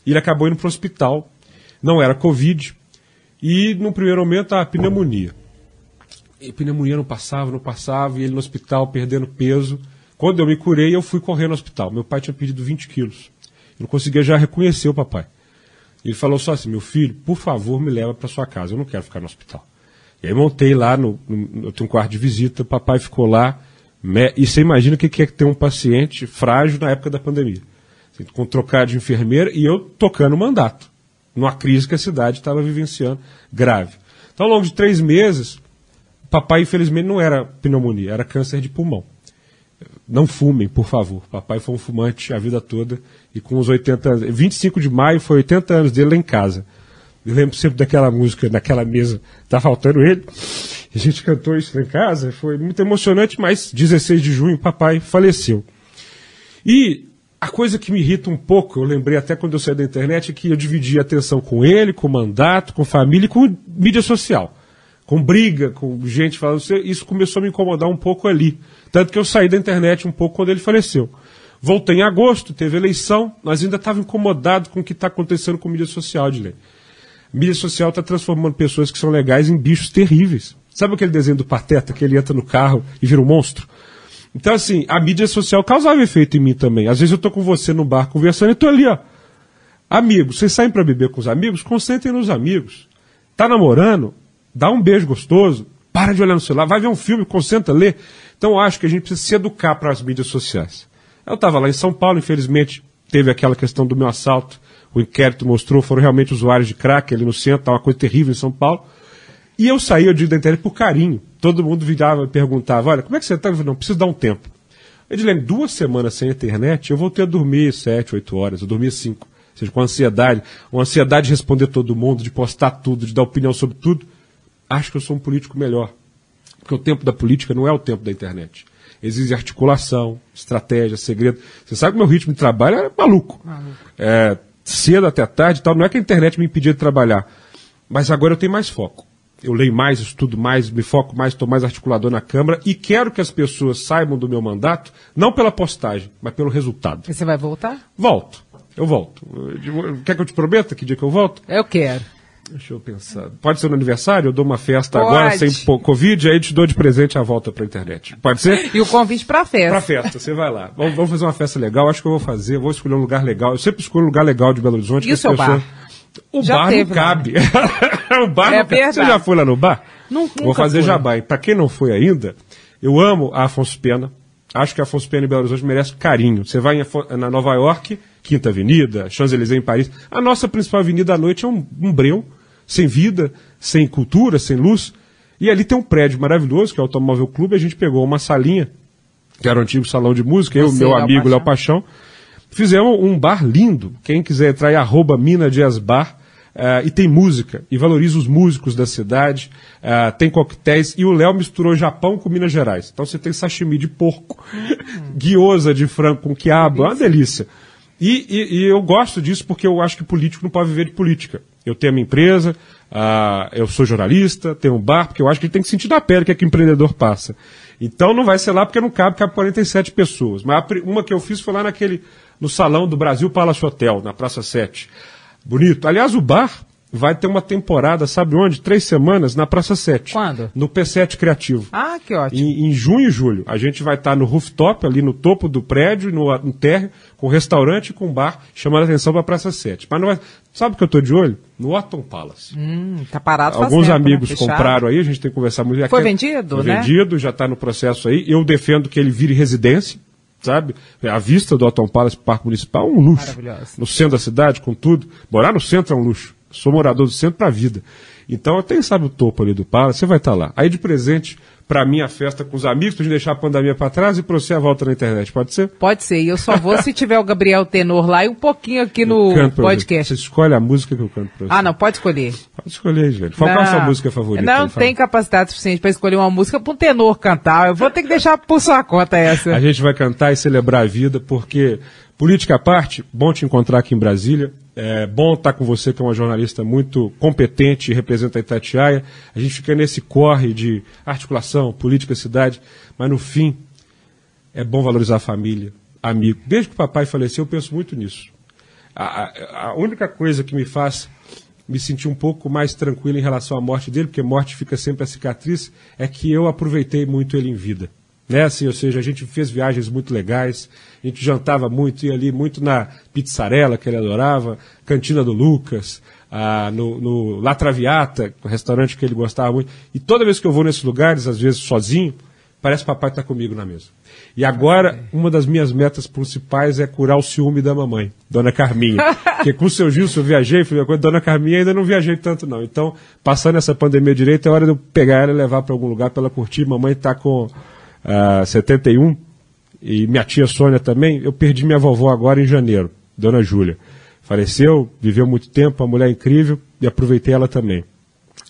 Ele acabou indo para o hospital. Não era Covid. E, no primeiro momento, a pneumonia e pneumonia não passava, não passava, e ele no hospital perdendo peso. Quando eu me curei, eu fui correr no hospital. Meu pai tinha pedido 20 quilos. Eu não conseguia já reconhecer o papai. Ele falou só assim: meu filho, por favor, me leva para sua casa, eu não quero ficar no hospital. E aí montei lá, no, no, eu tenho um quarto de visita, o papai ficou lá. Me, e você imagina o que é ter um paciente frágil na época da pandemia. Assim, com trocar de enfermeira e eu tocando o mandato. Numa crise que a cidade estava vivenciando grave. Então, ao longo de três meses, Papai, infelizmente, não era pneumonia, era câncer de pulmão. Não fumem, por favor. Papai foi um fumante a vida toda e com os 80 anos. 25 de maio foi 80 anos dele lá em casa. Eu lembro sempre daquela música, naquela mesa, tá faltando ele. A gente cantou isso lá em casa, foi muito emocionante, mas 16 de junho, papai faleceu. E a coisa que me irrita um pouco, eu lembrei até quando eu saí da internet, é que eu dividi a atenção com ele, com o mandato, com família e com mídia social com briga, com gente falando, isso começou a me incomodar um pouco ali. Tanto que eu saí da internet um pouco quando ele faleceu. Voltei em agosto, teve eleição, mas ainda estava incomodado com o que está acontecendo com mídia social, Dilei. Mídia social está transformando pessoas que são legais em bichos terríveis. Sabe aquele desenho do Pateta que ele entra no carro e vira um monstro? Então, assim, a mídia social causava efeito em mim também. Às vezes eu tô com você no bar conversando e tô ali, ó. Amigos, vocês saem para beber com os amigos? Concentrem nos amigos. Tá namorando? Dá um beijo gostoso. Para de olhar no celular. Vai ver um filme, concentra, lê. Então, acho que a gente precisa se educar para as mídias sociais. Eu estava lá em São Paulo, infelizmente, teve aquela questão do meu assalto. O inquérito mostrou, foram realmente usuários de crack ali no centro, tá uma coisa terrível em São Paulo. E eu saí, eu digo da internet, por carinho. Todo mundo virava e perguntava, olha, como é que você está? Não, preciso dar um tempo. Edilene, duas semanas sem internet, eu voltei a dormir sete, oito horas, eu dormia cinco. Ou seja, com ansiedade, uma ansiedade de responder todo mundo, de postar tudo, de dar opinião sobre tudo. Acho que eu sou um político melhor. Porque o tempo da política não é o tempo da internet. Exige articulação, estratégia, segredo. Você sabe que meu ritmo de trabalho é maluco. maluco. É, cedo até tarde e tal. Não é que a internet me impedia de trabalhar. Mas agora eu tenho mais foco eu leio mais, estudo mais, me foco mais, estou mais articulador na Câmara e quero que as pessoas saibam do meu mandato, não pela postagem, mas pelo resultado. E você vai voltar? Volto. Eu volto. Quer que eu te prometa que dia que eu volto? Eu quero. Deixa eu pensar. Pode ser no aniversário? Eu dou uma festa Pode. agora sem Covid, aí te dou de presente a volta para a internet. Pode ser? E o convite para a festa. Para festa, você vai lá. Vamos, vamos, fazer uma festa legal. Acho que eu vou fazer. Vou escolher um lugar legal. Eu sempre escolho um lugar legal de Belo Horizonte. E o seu pessoas... bar? O já bar teve, não cabe. o bar é não cabe. Você já foi lá no bar? Nunca Vou fazer fui. jabá. E para quem não foi ainda, eu amo a Afonso Pena. Acho que a Afonso Pena em Belo Horizonte merece carinho. Você vai na Nova York, Quinta Avenida, Champs-Élysées em Paris. A nossa principal avenida à noite é um, um breu, sem vida, sem cultura, sem luz. E ali tem um prédio maravilhoso, que é o Automóvel Clube. A gente pegou uma salinha, que era o antigo salão de música, Você, eu, meu amigo Léo Paixão. Léo Paixão Fizemos um bar lindo. Quem quiser entrar é arroba Mina Dias Bar. Uh, e tem música, e valoriza os músicos da cidade, uh, tem coquetéis, e o Léo misturou Japão com Minas Gerais. Então você tem sashimi de porco, hum. guiosa de frango com quiabo, é uma delícia. E, e, e, eu gosto disso porque eu acho que político não pode viver de política. Eu tenho a minha empresa, uh, eu sou jornalista, tenho um bar, porque eu acho que ele tem que sentir na pele o que é que empreendedor passa. Então não vai ser lá porque não cabe, cabe 47 pessoas. Mas uma que eu fiz foi lá naquele no salão do Brasil Palace Hotel, na Praça 7. Bonito. Aliás, o bar vai ter uma temporada, sabe onde? Três semanas na Praça 7. Quando? No P7 Criativo. Ah, que ótimo. Em, em junho e julho. A gente vai estar no rooftop, ali no topo do prédio, no, no térreo, com restaurante e com bar, chamando a atenção para a Praça 7. Mas não vai... Sabe o que eu estou de olho? No Otton Palace. Hum, tá parado Alguns tempo, amigos né? compraram aí, a gente tem que conversar muito. Foi vendido, Foi né? vendido, já está no processo aí. Eu defendo que ele vire residência sabe? A vista do Otton Palace Parque Municipal é um luxo. No centro da cidade, com tudo. Morar no centro é um luxo. Sou morador do centro para a vida. Então, até sabe o topo ali do Palace, você vai estar tá lá. Aí de presente, para mim, a festa com os amigos, para deixar a pandemia para trás e para você a volta na internet, pode ser? Pode ser, e eu só vou se tiver o Gabriel Tenor lá e um pouquinho aqui no podcast. Você escolhe a música que eu canto para você. Ah, não, pode escolher. Pode escolher, gente. Qual, é a sua música favorita? Não tem capacidade suficiente para escolher uma música para um tenor cantar. Eu vou ter que deixar por sua conta essa. A gente vai cantar e celebrar a vida, porque Política à parte, bom te encontrar aqui em Brasília. É bom estar com você, que é uma jornalista muito competente e representa a Itatiaia. A gente fica nesse corre de articulação, política, cidade, mas no fim é bom valorizar a família, amigo. Desde que o papai faleceu, eu penso muito nisso. A, a, única coisa que me faz me sentir um pouco mais tranquilo em relação à morte dele, porque morte fica sempre a cicatriz, é que eu aproveitei muito ele em vida. Né? Assim, ou seja, a gente fez viagens muito legais, a gente jantava muito, ia ali muito na pizzarela que ele adorava, cantina do Lucas, ah, no, no La Traviata, um restaurante que ele gostava muito. E toda vez que eu vou nesses lugares, às vezes sozinho, parece que papai está comigo na mesa. E agora, uma das minhas metas principais é curar o ciúme da mamãe, Dona Carminha. Porque com o seu Gilson eu viajei, fui a Dona Carminha ainda não viajei tanto não. Então, passando essa pandemia direito, é hora de eu pegar ela e levar para algum lugar para ela curtir. Mamãe está com uh, ah, 71 e minha tia Sônia também, eu perdi minha vovó agora em janeiro, Dona Júlia. Faleceu, viveu muito tempo, uma mulher incrível, e aproveitei ela também.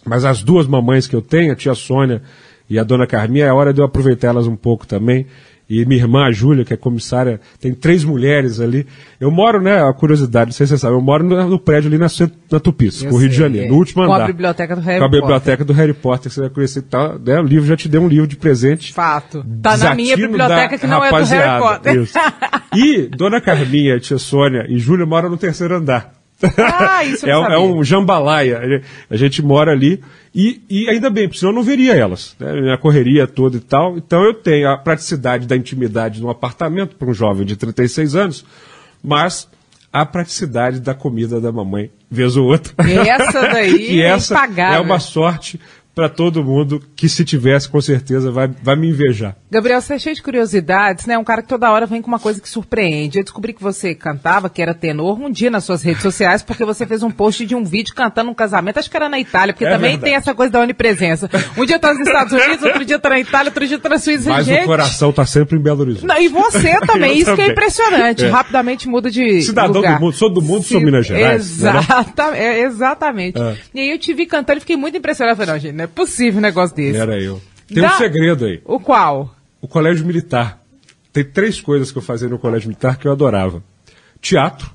Mas as duas mamães que eu tenho, a tia Sônia e a Dona Carminha, é hora de eu aproveitar elas um pouco também e minha irmã, a Júlia, que é comissária, tem três mulheres ali. Eu moro, né, a curiosidade, não sei se você sabe, eu moro no, no prédio ali na, na Tupis, no Rio de Janeiro, é. no último com andar. Com a biblioteca do Harry Potter. Com a biblioteca do Harry Potter, que você vai conhecer, tá, né, o livro já te deu um livro de presente. Fato. Tá na minha biblioteca que não é do Harry Potter. Isso. E Dona Carminha, tia Sônia e Júlia moram no terceiro andar. Ah, isso é, é um jambalaya. A gente mora ali e, e ainda bem, porque senão eu não veria elas. Né? Minha correria toda e tal. Então eu tenho a praticidade da intimidade num apartamento para um jovem de 36 anos, mas a praticidade da comida da mamãe, vez ou outra. Essa daí e é essa impagável. é uma sorte para todo mundo que se tivesse com certeza vai, vai me invejar. Gabriel, você é cheio de curiosidades, né? Um cara que toda hora vem com uma coisa que surpreende. Eu descobri que você cantava, que era tenor, um dia nas suas redes sociais, porque você fez um post de um vídeo cantando um casamento, acho que era na Itália, porque É também verdade. tem essa coisa da onipresença. Um dia tá nos Estados Unidos, outro dia tá na Itália, outro dia tá na Suíça. Mas Gente, o coração está sempre em Belo Horizonte. Não, e você também, isso que é também. impressionante. É. Rapidamente muda de. Cidadão lugar. do mundo, sou do mundo, sou Minas Gerais, né? Exata, é, exatamente. É. E aí eu te vi cantando e fiquei muito impressionada. Eu Falei, não, gente, não é possível um negócio desse. Era eu. Tem Dá- um segredo aí. O qual? O colégio militar. Tem três coisas que eu fazia no colégio militar que eu adorava. Teatro.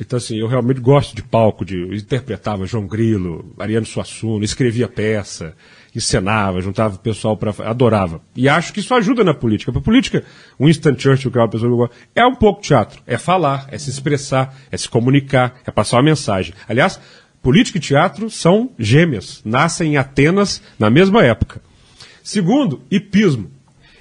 Então, assim, eu realmente gosto de palco, de eu interpretava João Grilo, Ariano Suassuna, escrevia peça, encenava, juntava o pessoal para adorava. E acho que isso ajuda na política. Para política, Winston Churchill, que é uma pessoa que eu gosto, é um pouco teatro. É falar, é se expressar, é se comunicar, é passar uma mensagem. Aliás, política e teatro são gêmeas, nascem em Atenas na mesma época. Segundo, hipismo.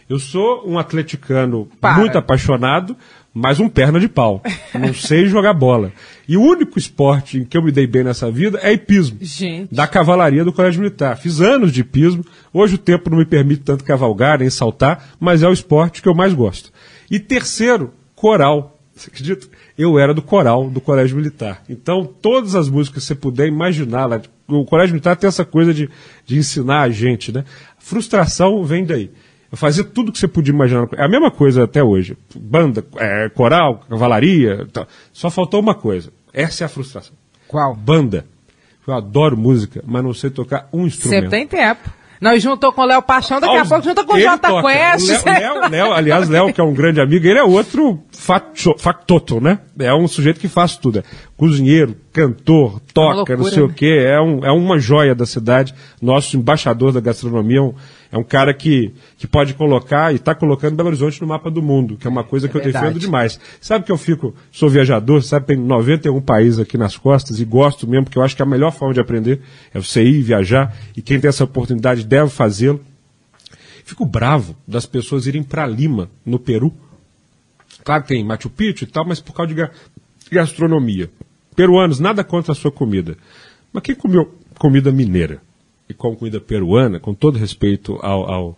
Eu sou um atleticano Para. muito apaixonado, mas um perna de pau. Não sei jogar bola. E o único esporte em que eu me dei bem nessa vida é hipismo. Gente. Da cavalaria do Colégio Militar. Fiz anos de hipismo. Hoje o tempo não me permite tanto cavalgar nem saltar, mas é o esporte que eu mais gosto. E terceiro, coral. Você acredita? Eu era do coral do Colégio Militar. Então, todas as músicas que você puder imaginar, lá, o Colégio Militar tem essa coisa de, de ensinar a gente, né? Frustração vem daí. Eu fazia tudo que você podia imaginar. É a mesma coisa até hoje. Banda, é, coral, cavalaria. tal. Só faltou uma coisa. Essa é a frustração. Qual? Banda. Eu adoro música, mas não sei tocar um instrumento. Sempre tem tempo. E juntou com o Léo Paixão, daqui a Aos- pouco junta com o Jota toca. Quest. O Léo, Léo- Léo, aliás, Léo, que é um grande amigo, ele é outro facto- factoto, né? É um sujeito que faz tudo. É cozinheiro, cantor, toca, loucura, não sei o né? quê. É, um, é uma joia da cidade. Nosso embaixador da gastronomia é um, é um cara que, que pode colocar e está colocando Belo Horizonte no mapa do mundo, que é uma coisa que eu verdade. defendo demais. Sabe que eu fico, sou viajador, sabe, tem 91 países aqui nas costas e gosto mesmo, porque eu acho que a melhor forma de aprender é você ir viajar e quem tem essa oportunidade deve fazê-lo. Fico bravo das pessoas irem para Lima, no Peru. Claro que tem Machu Picchu e tal, mas por causa de ga- gastronomia. Peruanos, nada contra a sua comida. Mas quem comeu comida mineira e com comida peruana, com todo respeito ao, ao,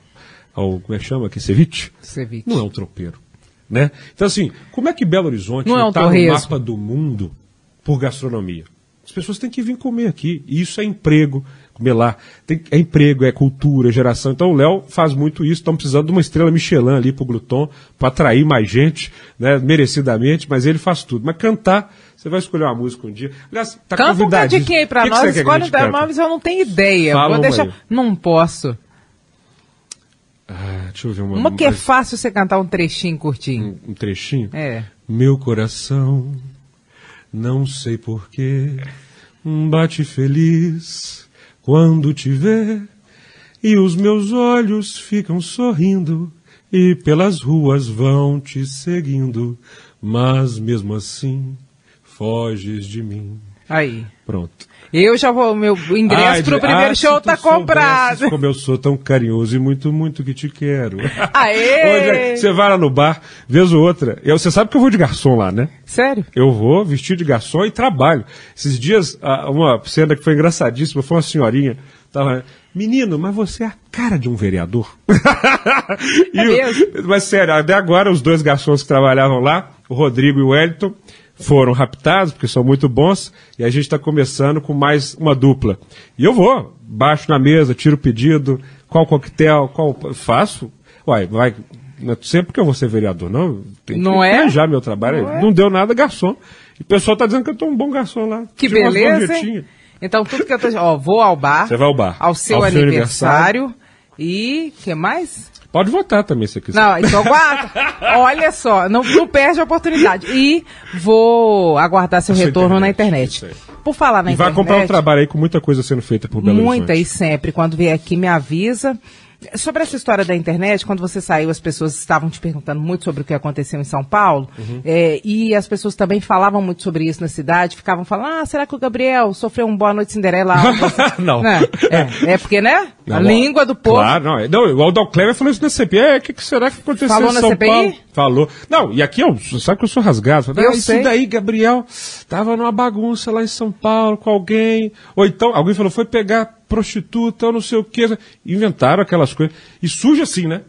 ao como é que chama aqui, ceviche, Ceviche. não é um tropeiro. Né? Então, assim, como é que Belo Horizonte Não é um está no mapa do mundo por gastronomia? As pessoas têm que vir comer aqui. E isso é emprego, comer lá. Tem- é emprego, é cultura, é geração. Então o Léo faz muito isso. Estão precisando de uma estrela Michelin ali pro Gluton, para atrair mais gente, né, merecidamente, mas ele faz tudo. Mas cantar, você vai escolher uma música um dia. Aliás, tá Canta um O que que nós, que escolhe um cante? mas eu não tenho ideia. Fala Vou deixar. aí. Não posso. Ah, deixa eu ver uma, Uma que é fácil você cantar um trechinho curtinho. um trechinho. É. Meu coração, não sei porquê, bate feliz quando te vê, e os meus olhos ficam sorrindo, e pelas ruas vão te seguindo, mas mesmo assim foges de mim. Aí. Pronto. Eu já vou, meu ingresso Ai, pro de- primeiro ah, show tá comprado. Como eu sou tão carinhoso e muito, muito que te quero. Aê! Onde é você vai lá no bar, vez ou outra. Eu, você sabe que eu vou de garçom lá, né? Sério? Eu vou vestido de garçom e trabalho. Esses dias, ah, uma cena que foi engraçadíssima, foi uma senhorinha. Tava, menino, mas você é a cara de um vereador. É mesmo? mas sério, até agora os dois garçons que trabalhavam lá, o Rodrigo e o Wellington, foram raptados, porque são muito bons, e a gente está começando com mais uma dupla. E eu vou, baixo na mesa, tiro o pedido, qual coquetel, qual. Faço. Uai, vai. Não é sempre que eu vou ser vereador, não. Tem Não que é? planejar meu trabalho. Não Não, é? deu nada, garçom. E o pessoal tá dizendo que eu tô um bom garçom lá. Que beleza? Então tudo que eu tô... Ó, vou ao bar. Você vai ao bar. Ao seu Ao seu aniversário. E... que mais? Pode votar também se quiser. Não, então aguarda. Olha só, não, não perde a oportunidade. E vou aguardar seu retorno na internet, internet. isso Por falar na e vai internet... acompanhar um trabalho aí com muita coisa sendo feita por Belo Muita Horizonte. e sempre. Quando vier aqui, me avisa. Sobre essa história da internet, quando você saiu, as pessoas estavam te perguntando muito sobre o que aconteceu em São Paulo, uhum. é, e as pessoas também falavam muito sobre isso na cidade, ficavam falando, ah, será que o Gabriel sofreu um Boa Noite Cinderela? não. não. É, é, porque, né? Não, a língua do povo. Claro, não. não o Aldão Clever falou isso na CPI, é, o que, que, será que aconteceu falou em São CPI? Paulo? Falou. Não, e aqui, eu, sabe que eu sou rasgado. Eu ah, isso sei. daí, Gabriel, tava numa bagunça lá em São Paulo com alguém, ou então, alguém falou, foi pegar prostituta não sei o que. Inventaram aquelas coisas. E surge assim, né?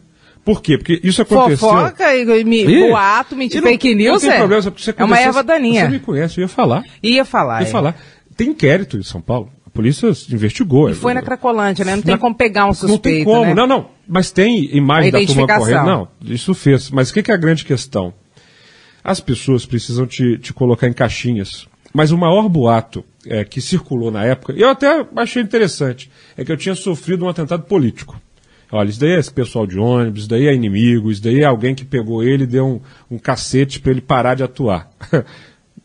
Por quê? Porque isso aconteceu. Fofoca e, e boato, mentira, fake news, não tem é? Problema, você é uma erva daninha. Você me conhece, eu ia falar. Ia falar. Ia é. falar. Tem inquérito em São Paulo. A polícia investigou. E foi na Cracolândia, né? Não tem na, como pegar um suspeito, Não tem como, né? não, não. Mas tem imagem da turma correndo. Não, isso fez. Mas o que, que é a grande questão? As pessoas precisam te, te colocar em caixinhas. Mas o maior boato é, que circulou na época, eu até achei interessante, é que eu tinha sofrido um atentado político. Olha, isso daí é esse pessoal de ônibus, isso daí é inimigo, isso daí é alguém que pegou ele e deu um, um cacete para ele parar de atuar.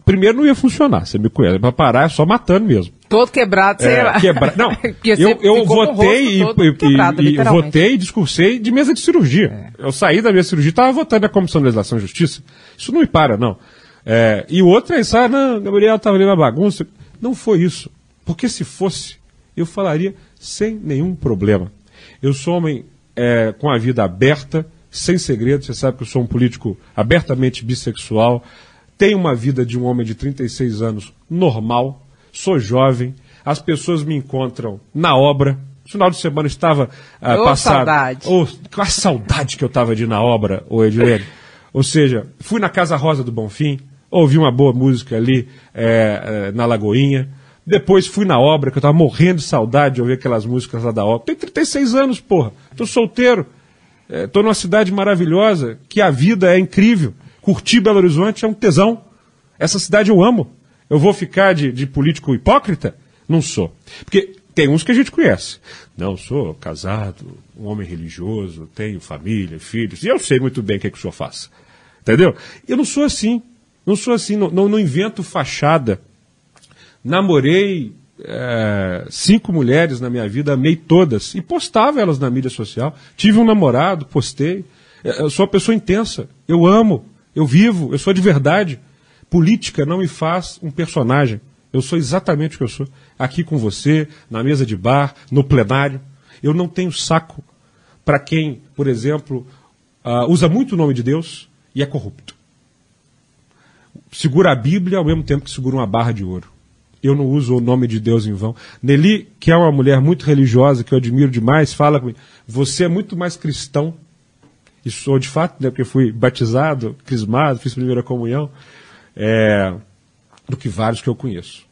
Primeiro não ia funcionar, você me conhece, para parar é só matando mesmo. Todo quebrado, sei é, lá. Quebra... Não, eu, eu votei e, quebrado, e, e votei e discursei de mesa de cirurgia. É. Eu saí da minha cirurgia e estava votando na Comissão de Legislação e Justiça. Isso não me para, não. É, e o outro é isso, ah, não, Gabriel estava ali na bagunça. Não foi isso. Porque se fosse, eu falaria sem nenhum problema. Eu sou homem é, com a vida aberta, sem segredo. Você sabe que eu sou um político abertamente bissexual. Tenho uma vida de um homem de 36 anos normal. Sou jovem. As pessoas me encontram na obra. No final de semana estava uh, oh, passado. Saudade. Oh, a saudade que eu estava de ir na obra, o Edilene. Ou seja, fui na Casa Rosa do Bonfim, ouvi uma boa música ali é, é, na Lagoinha. Depois fui na obra, que eu estava morrendo de saudade de ouvir aquelas músicas lá da obra. Tenho 36 anos, porra. Tô solteiro. É, tô numa cidade maravilhosa, que a vida é incrível. Curtir Belo Horizonte é um tesão. Essa cidade eu amo. Eu vou ficar de, de político hipócrita? Não sou. Porque tem uns que a gente conhece. Não, sou casado, um homem religioso, tenho família, filhos, e eu sei muito bem o que, é que o senhor faz. Entendeu? Eu não sou assim. Não sou assim, não, não, não invento fachada. Namorei é, cinco mulheres na minha vida, amei todas e postava elas na mídia social. Tive um namorado, postei. É, eu sou uma pessoa intensa. Eu amo, eu vivo, eu sou de verdade. Política não me faz um personagem. Eu sou exatamente o que eu sou. Aqui com você, na mesa de bar, no plenário. Eu não tenho saco para quem, por exemplo, uh, usa muito o nome de Deus e é corrupto segura a Bíblia ao mesmo tempo que segura uma barra de ouro. Eu não uso o nome de Deus em vão. Nelly, que é uma mulher muito religiosa, que eu admiro demais, fala comigo, você é muito mais cristão, e sou de fato, né, porque fui batizado, crismado, fiz primeira comunhão, é, do que vários que eu conheço.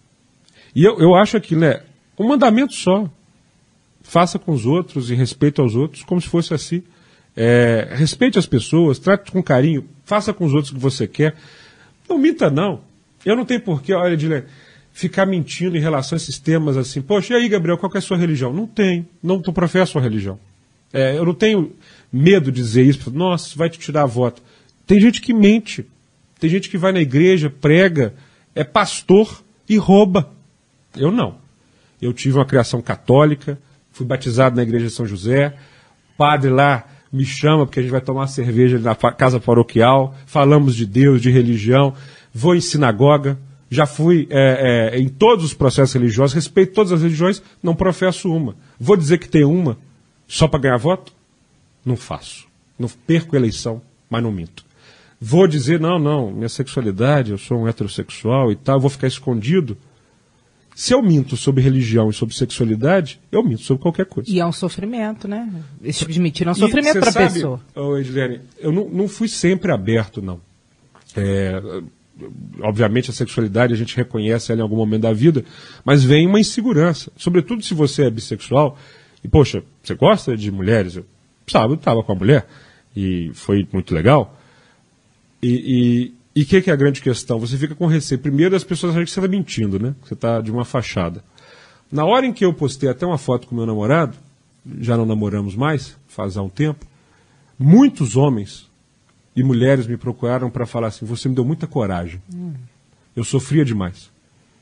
E eu, eu acho aqui, né, um mandamento só. Faça com os outros e respeito aos outros como se fosse assim. É, respeite as pessoas, trate com carinho, faça com os outros o que você quer. Não minta, não. Eu não tenho porquê, olha, Edilene, ficar mentindo em relação a esses temas assim. Poxa, e aí, Gabriel, qual é a sua religião? Não tenho, não professo a religião. É, eu não tenho medo de dizer isso, nossa, vai te tirar a voto. Tem gente que mente, tem gente que vai na igreja, prega, é pastor e rouba. Eu não. Eu tive uma criação católica, fui batizado na igreja de São José, padre lá me chama porque a gente vai tomar cerveja na casa paroquial, falamos de Deus, de religião, vou em sinagoga, já fui é, é, em todos os processos religiosos, respeito todas as religiões, não professo uma. Vou dizer que tem uma só para ganhar voto? Não faço. Não perco eleição, mas não minto. Vou dizer, não, não, minha sexualidade, eu sou um heterossexual e tal, vou ficar escondido se eu minto sobre religião e sobre sexualidade, eu minto sobre qualquer coisa. E é um sofrimento, né? Esse tipo de mentira é um sofrimento para a pessoa. Oh, Edilene, eu não, não fui sempre aberto, não. É, obviamente a sexualidade a gente reconhece ela em algum momento da vida, mas vem uma insegurança. Sobretudo se você é bissexual. E, poxa, você gosta de mulheres? Eu, sabe, eu estava com a mulher e foi muito legal. E, e o que, que, é a grande questão? Você fica com receio. Primeiro, as pessoas acham que você está mentindo, né? Você está de uma fachada. Na hora em que eu postei até uma foto com meu namorado, já não namoramos mais, faz há um tempo, muitos homens e mulheres me procuraram para falar assim: você me deu muita coragem. Hum. Eu sofria demais.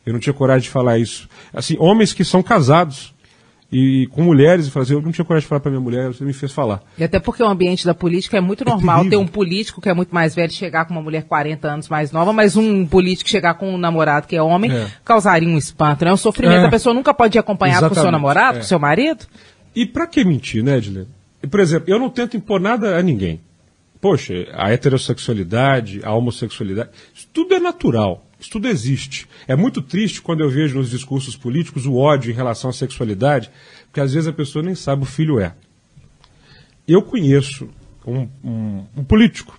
Eu não tinha coragem de falar isso. Assim, homens que são casados e com mulheres e falar assim, eu não tinha coragem de falar para minha mulher, você me fez falar. E até porque o ambiente da política é muito normal ter um político que é muito mais velho chegar com uma mulher 40 anos mais nova, mas um político chegar com um namorado que é homem é. causaria um espanto, né? Um sofrimento. É. A pessoa nunca pode acompanhar Exatamente. com o seu namorado, é. com o seu marido. E para que mentir, né, Edilene? Por exemplo, eu não tento impor nada a ninguém. Poxa, a heterossexualidade, a homossexualidade, isso tudo é natural. Isso tudo existe. É muito triste quando eu vejo nos discursos políticos o ódio em relação à sexualidade, porque às vezes a pessoa nem sabe o filho é. Eu conheço um, um, um político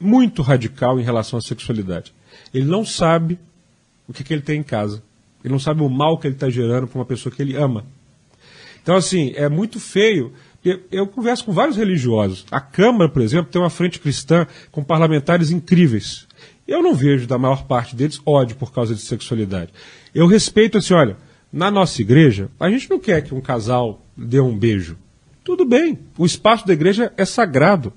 muito radical em relação à sexualidade. Ele não sabe o que, que ele tem em casa. Ele não sabe o mal que ele está gerando para uma pessoa que ele ama. Então, assim, é muito feio. Eu, eu, converso com vários religiosos. A Câmara, por exemplo, tem uma frente cristã com parlamentares incríveis. Eu não vejo da maior parte deles ódio por causa de sexualidade. Eu respeito assim, olha, na nossa igreja, a gente não quer que um casal dê um beijo. Tudo bem, o espaço da igreja é sagrado.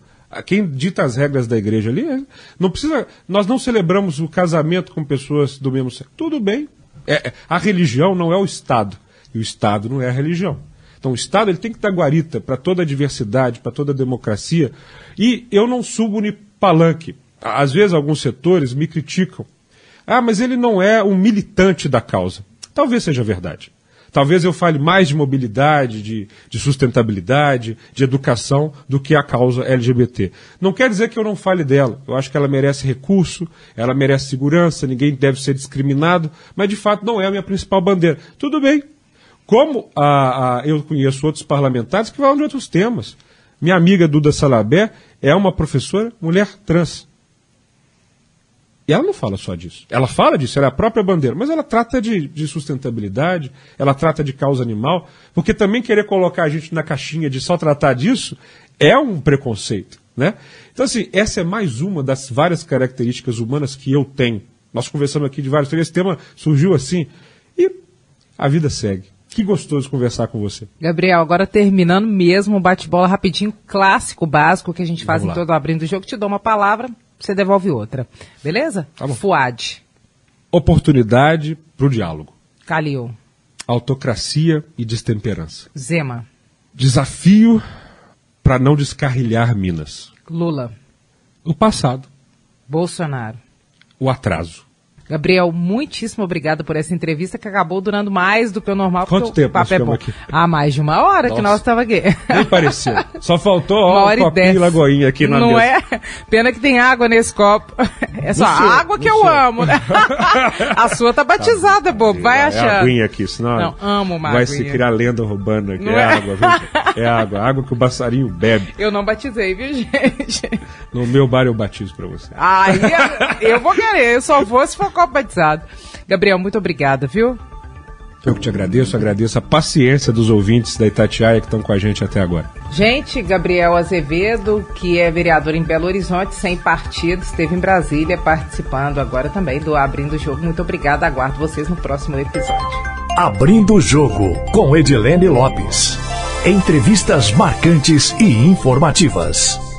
Quem dita as regras da igreja ali, é, não precisa. Nós não celebramos o casamento com pessoas do mesmo sexo. Tudo bem. É, é, a religião não é o Estado. E o Estado não é a religião. Então o Estado ele tem que dar guarita para toda a diversidade, para toda a democracia. E eu não subo no palanque às vezes alguns setores me criticam. Ah, mas ele não é um militante da causa. Talvez seja verdade. Talvez eu fale mais de mobilidade, de, de, sustentabilidade, de educação do que a causa LGBT. Não quer dizer que eu não fale dela. Eu acho que ela merece recurso, ela merece segurança, ninguém deve ser discriminado, mas de fato não é a minha principal bandeira. Tudo bem. Como a, a, eu conheço outros parlamentares que falam de outros temas. Minha amiga Duda Salabé é uma professora mulher trans. E ela não fala só disso. Ela fala disso, ela é a própria bandeira, mas ela trata de, de, sustentabilidade, ela trata de causa animal, porque também querer colocar a gente na caixinha de só tratar disso é um preconceito. Né? Então, assim, essa é mais uma das várias características humanas que eu tenho. Nós conversamos aqui de vários Esse tema surgiu assim. E a vida segue. Que gostoso conversar com você. Gabriel, agora terminando mesmo o bate-bola rapidinho, clássico, básico que a gente faz em todo abrindo o jogo. Te dou uma palavra, você devolve outra. Beleza? Tá bom. Fuad. Oportunidade para o diálogo. Calil. Autocracia e destemperança. Zema. Desafio para não descarrilhar Minas. Lula. O passado. Bolsonaro. O atraso. Gabriel, muitíssimo obrigada por essa entrevista que acabou durando mais do que o normal. Quanto tempo nós ficamos aqui? Ah, mais de uma hora Nossa. que nós estávamos aqui. Nem pareceu. Só faltou ó, um copinho lagoinha aqui na Não mesa. é? Pena que tem água nesse copo. É só a água que eu amo, né? a sua tá batizada, tá, bobo. Vai é achando. É aguinha aqui, senão Não, amo uma vai se criar lenda urbana aqui. É, é, água, viu? É água. Água que o passarinho bebe. Eu não batizei, viu, gente? No meu bar eu batizo pra você. Aí eu vou querer. Eu só vou se for copo batizado. Gabriel, muito obrigada, viu? Eu que te agradeço, agradeço a paciência dos ouvintes da Itatiaia que estão com a gente até agora. Gente, Gabriel Azevedo, que é vereador em Belo Horizonte, sem partido, esteve em Brasília participando agora também do Abrindo o Jogo. Muito obrigada, aguardo vocês no próximo episódio. Abrindo o Jogo, com Edilene Lopes. Entrevistas marcantes e informativas.